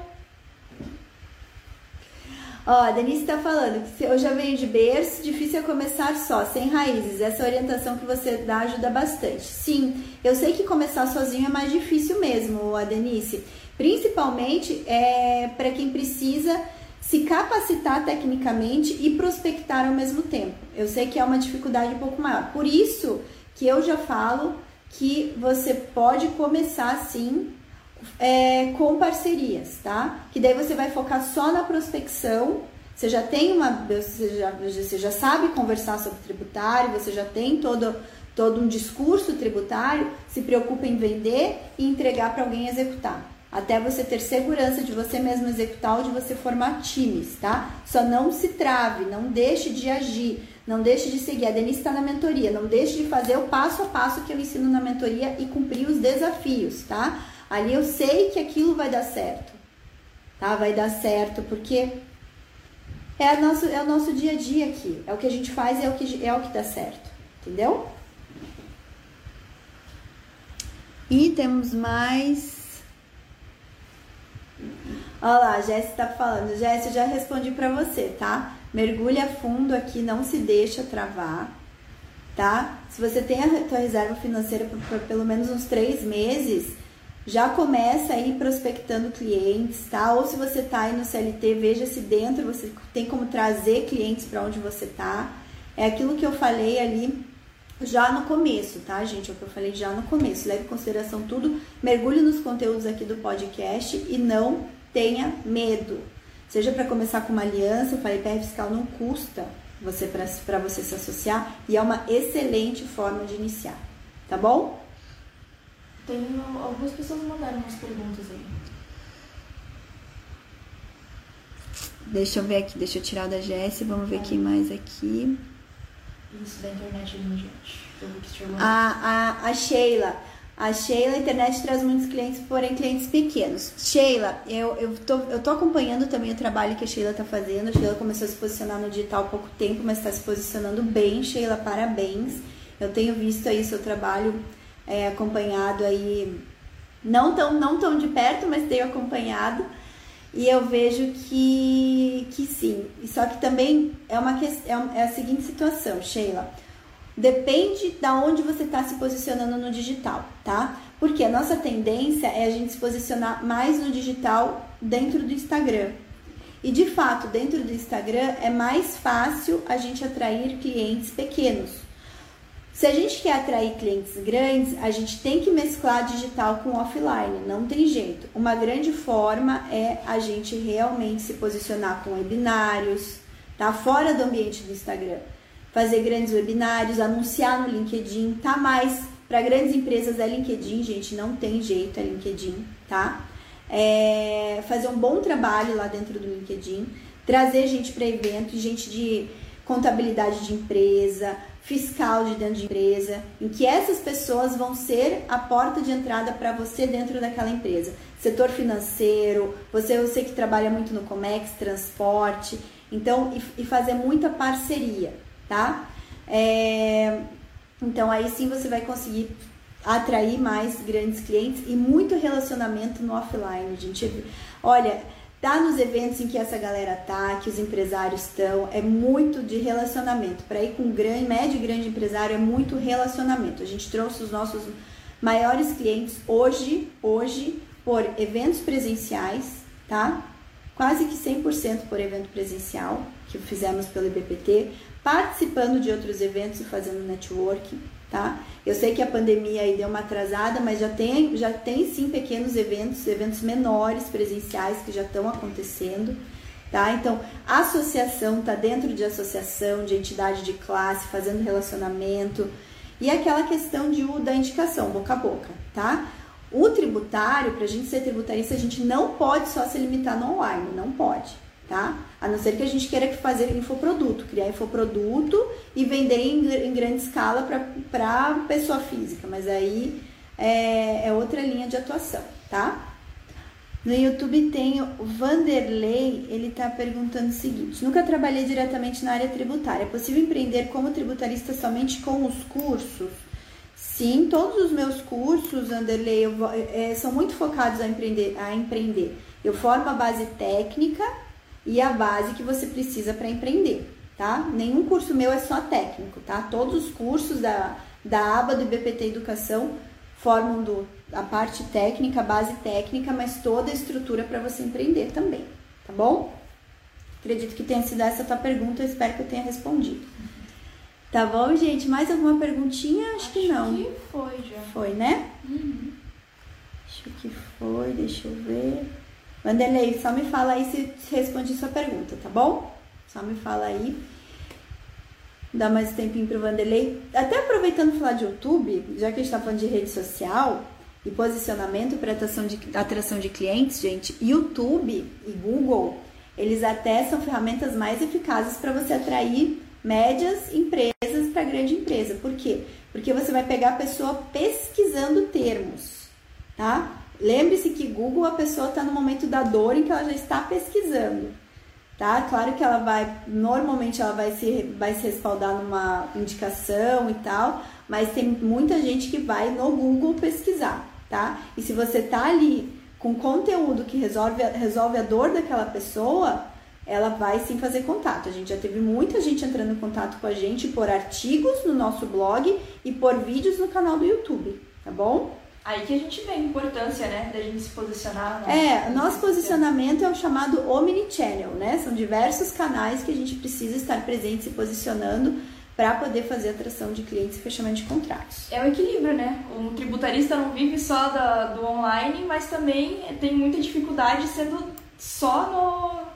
Ó, a Denise está falando que eu já venho de berço, difícil é começar só, sem raízes. Essa orientação que você dá ajuda bastante. Sim, eu sei que começar sozinho é mais difícil mesmo, a Denise. Principalmente é, para quem precisa se capacitar tecnicamente e prospectar ao mesmo tempo. Eu sei que é uma dificuldade um pouco maior. Por isso que eu já falo que você pode começar sim é, com parcerias, tá? Que daí você vai focar só na prospecção. Você já tem uma, você já, você já sabe conversar sobre tributário, você já tem todo todo um discurso tributário. Se preocupa em vender e entregar para alguém executar até você ter segurança de você mesmo executar ou de você formar times, tá? Só não se trave, não deixe de agir, não deixe de seguir. A Denise está na mentoria, não deixe de fazer o passo a passo que eu ensino na mentoria e cumprir os desafios, tá? Ali eu sei que aquilo vai dar certo, tá? Vai dar certo porque é, nosso, é o nosso dia a dia aqui, é o que a gente faz, é o que, é o que dá certo, entendeu? E temos mais Olha lá, a Jéssica tá falando. Jéssica, já respondi para você, tá? Mergulha fundo aqui, não se deixa travar, tá? Se você tem a tua reserva financeira por, por pelo menos uns três meses, já começa aí prospectando clientes, tá? Ou se você tá aí no CLT, veja se dentro você tem como trazer clientes para onde você tá. É aquilo que eu falei ali já no começo, tá, gente? É o que eu falei já no começo. Leve em consideração tudo, mergulhe nos conteúdos aqui do podcast e não tenha medo. Seja para começar com uma aliança, eu falei, PR fiscal não custa você para você se associar e é uma excelente forma de iniciar, tá bom? Tem algumas pessoas mandaram umas perguntas aí. Deixa eu ver aqui, deixa eu tirar da Jéssica, vamos ver quem mais aqui. Isso da internet gente. A, a, a Sheila. A Sheila, a internet traz muitos clientes, porém clientes pequenos. Sheila, eu, eu, tô, eu tô acompanhando também o trabalho que a Sheila tá fazendo. A Sheila começou a se posicionar no digital há pouco tempo, mas está se posicionando bem. Sheila, parabéns. Eu tenho visto aí seu trabalho é, acompanhado aí, não tão, não tão de perto, mas tenho acompanhado. E eu vejo que, que sim. Só que também é, uma, é, é a seguinte situação, Sheila Depende da onde você está se posicionando no digital, tá? Porque a nossa tendência é a gente se posicionar mais no digital dentro do Instagram. E de fato, dentro do Instagram é mais fácil a gente atrair clientes pequenos. Se a gente quer atrair clientes grandes, a gente tem que mesclar digital com offline, não tem jeito. Uma grande forma é a gente realmente se posicionar com webinários, tá? Fora do ambiente do Instagram. Fazer grandes webinários, anunciar no LinkedIn, tá mais para grandes empresas é LinkedIn, gente, não tem jeito, é LinkedIn, tá? É fazer um bom trabalho lá dentro do LinkedIn, trazer gente para evento, gente de contabilidade de empresa, fiscal de dentro de empresa, em que essas pessoas vão ser a porta de entrada para você dentro daquela empresa. Setor financeiro, você eu sei que trabalha muito no Comex, transporte, então e, e fazer muita parceria, tá? É, então aí sim você vai conseguir atrair mais grandes clientes e muito relacionamento no offline, gente. Olha, Tá nos eventos em que essa galera tá, que os empresários estão, é muito de relacionamento. Para ir com grande, médio e grande empresário é muito relacionamento. A gente trouxe os nossos maiores clientes hoje, hoje por eventos presenciais, tá? Quase que 100% por evento presencial que fizemos pelo IBPT, participando de outros eventos e fazendo networking tá? Eu sei que a pandemia aí deu uma atrasada, mas já tem, já tem sim pequenos eventos, eventos menores presenciais que já estão acontecendo, tá? Então, associação tá dentro de associação, de entidade de classe, fazendo relacionamento e aquela questão de da indicação boca a boca, tá? O tributário, para a gente ser tributarista, a gente não pode só se limitar no online, não pode tá? A não ser que a gente queira fazer infoproduto, criar infoproduto e vender em, em grande escala para pessoa física, mas aí é, é, outra linha de atuação, tá? No YouTube tem o Vanderlei, ele está perguntando o seguinte: nunca trabalhei diretamente na área tributária. É possível empreender como tributarista somente com os cursos? Sim, todos os meus cursos, Vanderlei, é, são muito focados a empreender, a empreender. Eu formo a base técnica e a base que você precisa para empreender, tá? Nenhum curso meu é só técnico, tá? Todos os cursos da, da aba do IBPT Educação formam do, a parte técnica, a base técnica, mas toda a estrutura para você empreender também, tá bom? Acredito que tenha sido essa a tua pergunta, eu espero que eu tenha respondido. Tá bom, gente? Mais alguma perguntinha? Acho, Acho que não. Que foi já. Foi, né? Uhum. Acho que foi, deixa eu ver. Vanderlei, só me fala aí se, se respondi sua pergunta, tá bom? Só me fala aí. Dá mais tempinho pro Vanderlei. Até aproveitando falar de YouTube, já que a gente tá falando de rede social e posicionamento para atração de, atração de clientes, gente, YouTube e Google, eles até são ferramentas mais eficazes para você atrair médias empresas para grande empresa. Por quê? Porque você vai pegar a pessoa pesquisando termos, tá? Lembre-se que Google a pessoa está no momento da dor em que ela já está pesquisando, tá? Claro que ela vai, normalmente ela vai se, vai se respaldar numa indicação e tal, mas tem muita gente que vai no Google pesquisar, tá? E se você tá ali com conteúdo que resolve, resolve a dor daquela pessoa, ela vai sim fazer contato. A gente já teve muita gente entrando em contato com a gente por artigos no nosso blog e por vídeos no canal do YouTube, tá bom? Aí que a gente vê a importância, né, da gente se posicionar. É, nosso posicionamento é o chamado Omnichannel, né? São diversos canais que a gente precisa estar presente se posicionando para poder fazer atração de clientes e fechamento de contratos. É um equilíbrio, né? O tributarista não vive só da, do online, mas também tem muita dificuldade sendo só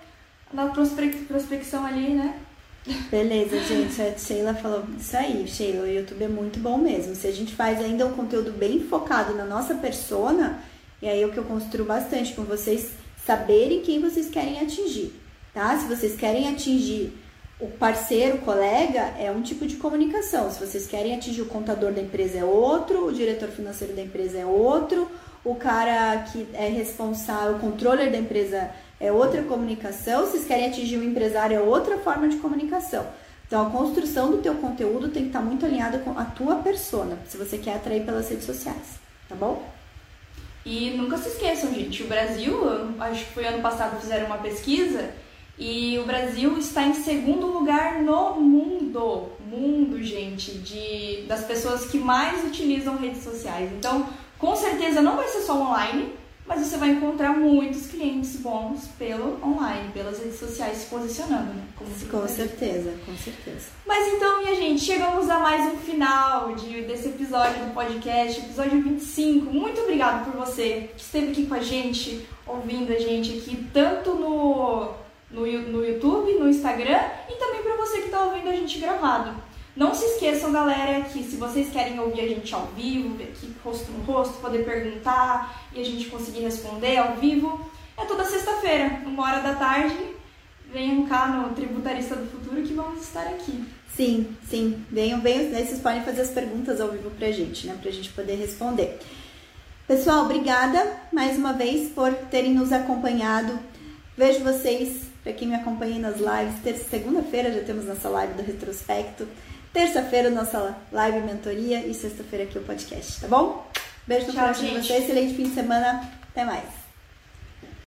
no, na prospecção ali, né? Beleza, gente. A Sheila falou isso aí. Sheila, o YouTube é muito bom mesmo. Se a gente faz ainda um conteúdo bem focado na nossa persona, e aí é o que eu construo bastante com vocês saberem quem vocês querem atingir, tá? Se vocês querem atingir o parceiro, o colega, é um tipo de comunicação. Se vocês querem atingir o contador da empresa é outro, o diretor financeiro da empresa é outro, o cara que é responsável, o controller da empresa é outra comunicação, se vocês querem atingir um empresário, é outra forma de comunicação. Então, a construção do teu conteúdo tem que estar muito alinhada com a tua persona, se você quer atrair pelas redes sociais, tá bom? E nunca se esqueçam, gente, o Brasil, acho que foi ano passado fizeram uma pesquisa e o Brasil está em segundo lugar no mundo, mundo, gente, de das pessoas que mais utilizam redes sociais. Então, com certeza não vai ser só online, mas você vai encontrar muitos clientes bons pelo online, pelas redes sociais se posicionando, né? Como com certeza, com certeza. Mas então, minha gente, chegamos a mais um final de, desse episódio do podcast, episódio 25. Muito obrigada por você que esteve aqui com a gente, ouvindo a gente aqui, tanto no, no, no YouTube, no Instagram, e também para você que está ouvindo a gente gravado. Não se esqueçam, galera, que se vocês querem ouvir a gente ao vivo, aqui rosto no rosto, poder perguntar e a gente conseguir responder ao vivo, é toda sexta-feira, uma hora da tarde. Venham cá no Tributarista do Futuro que vamos estar aqui. Sim, sim. Venham, venham. Vocês podem fazer as perguntas ao vivo pra gente, né? Pra gente poder responder. Pessoal, obrigada mais uma vez por terem nos acompanhado. Vejo vocês, para quem me acompanha nas lives, terça segunda-feira já temos nossa live do retrospecto. Terça-feira, nossa live mentoria e sexta-feira aqui o podcast, tá bom? Beijo no coração de vocês, excelente fim de semana, até mais.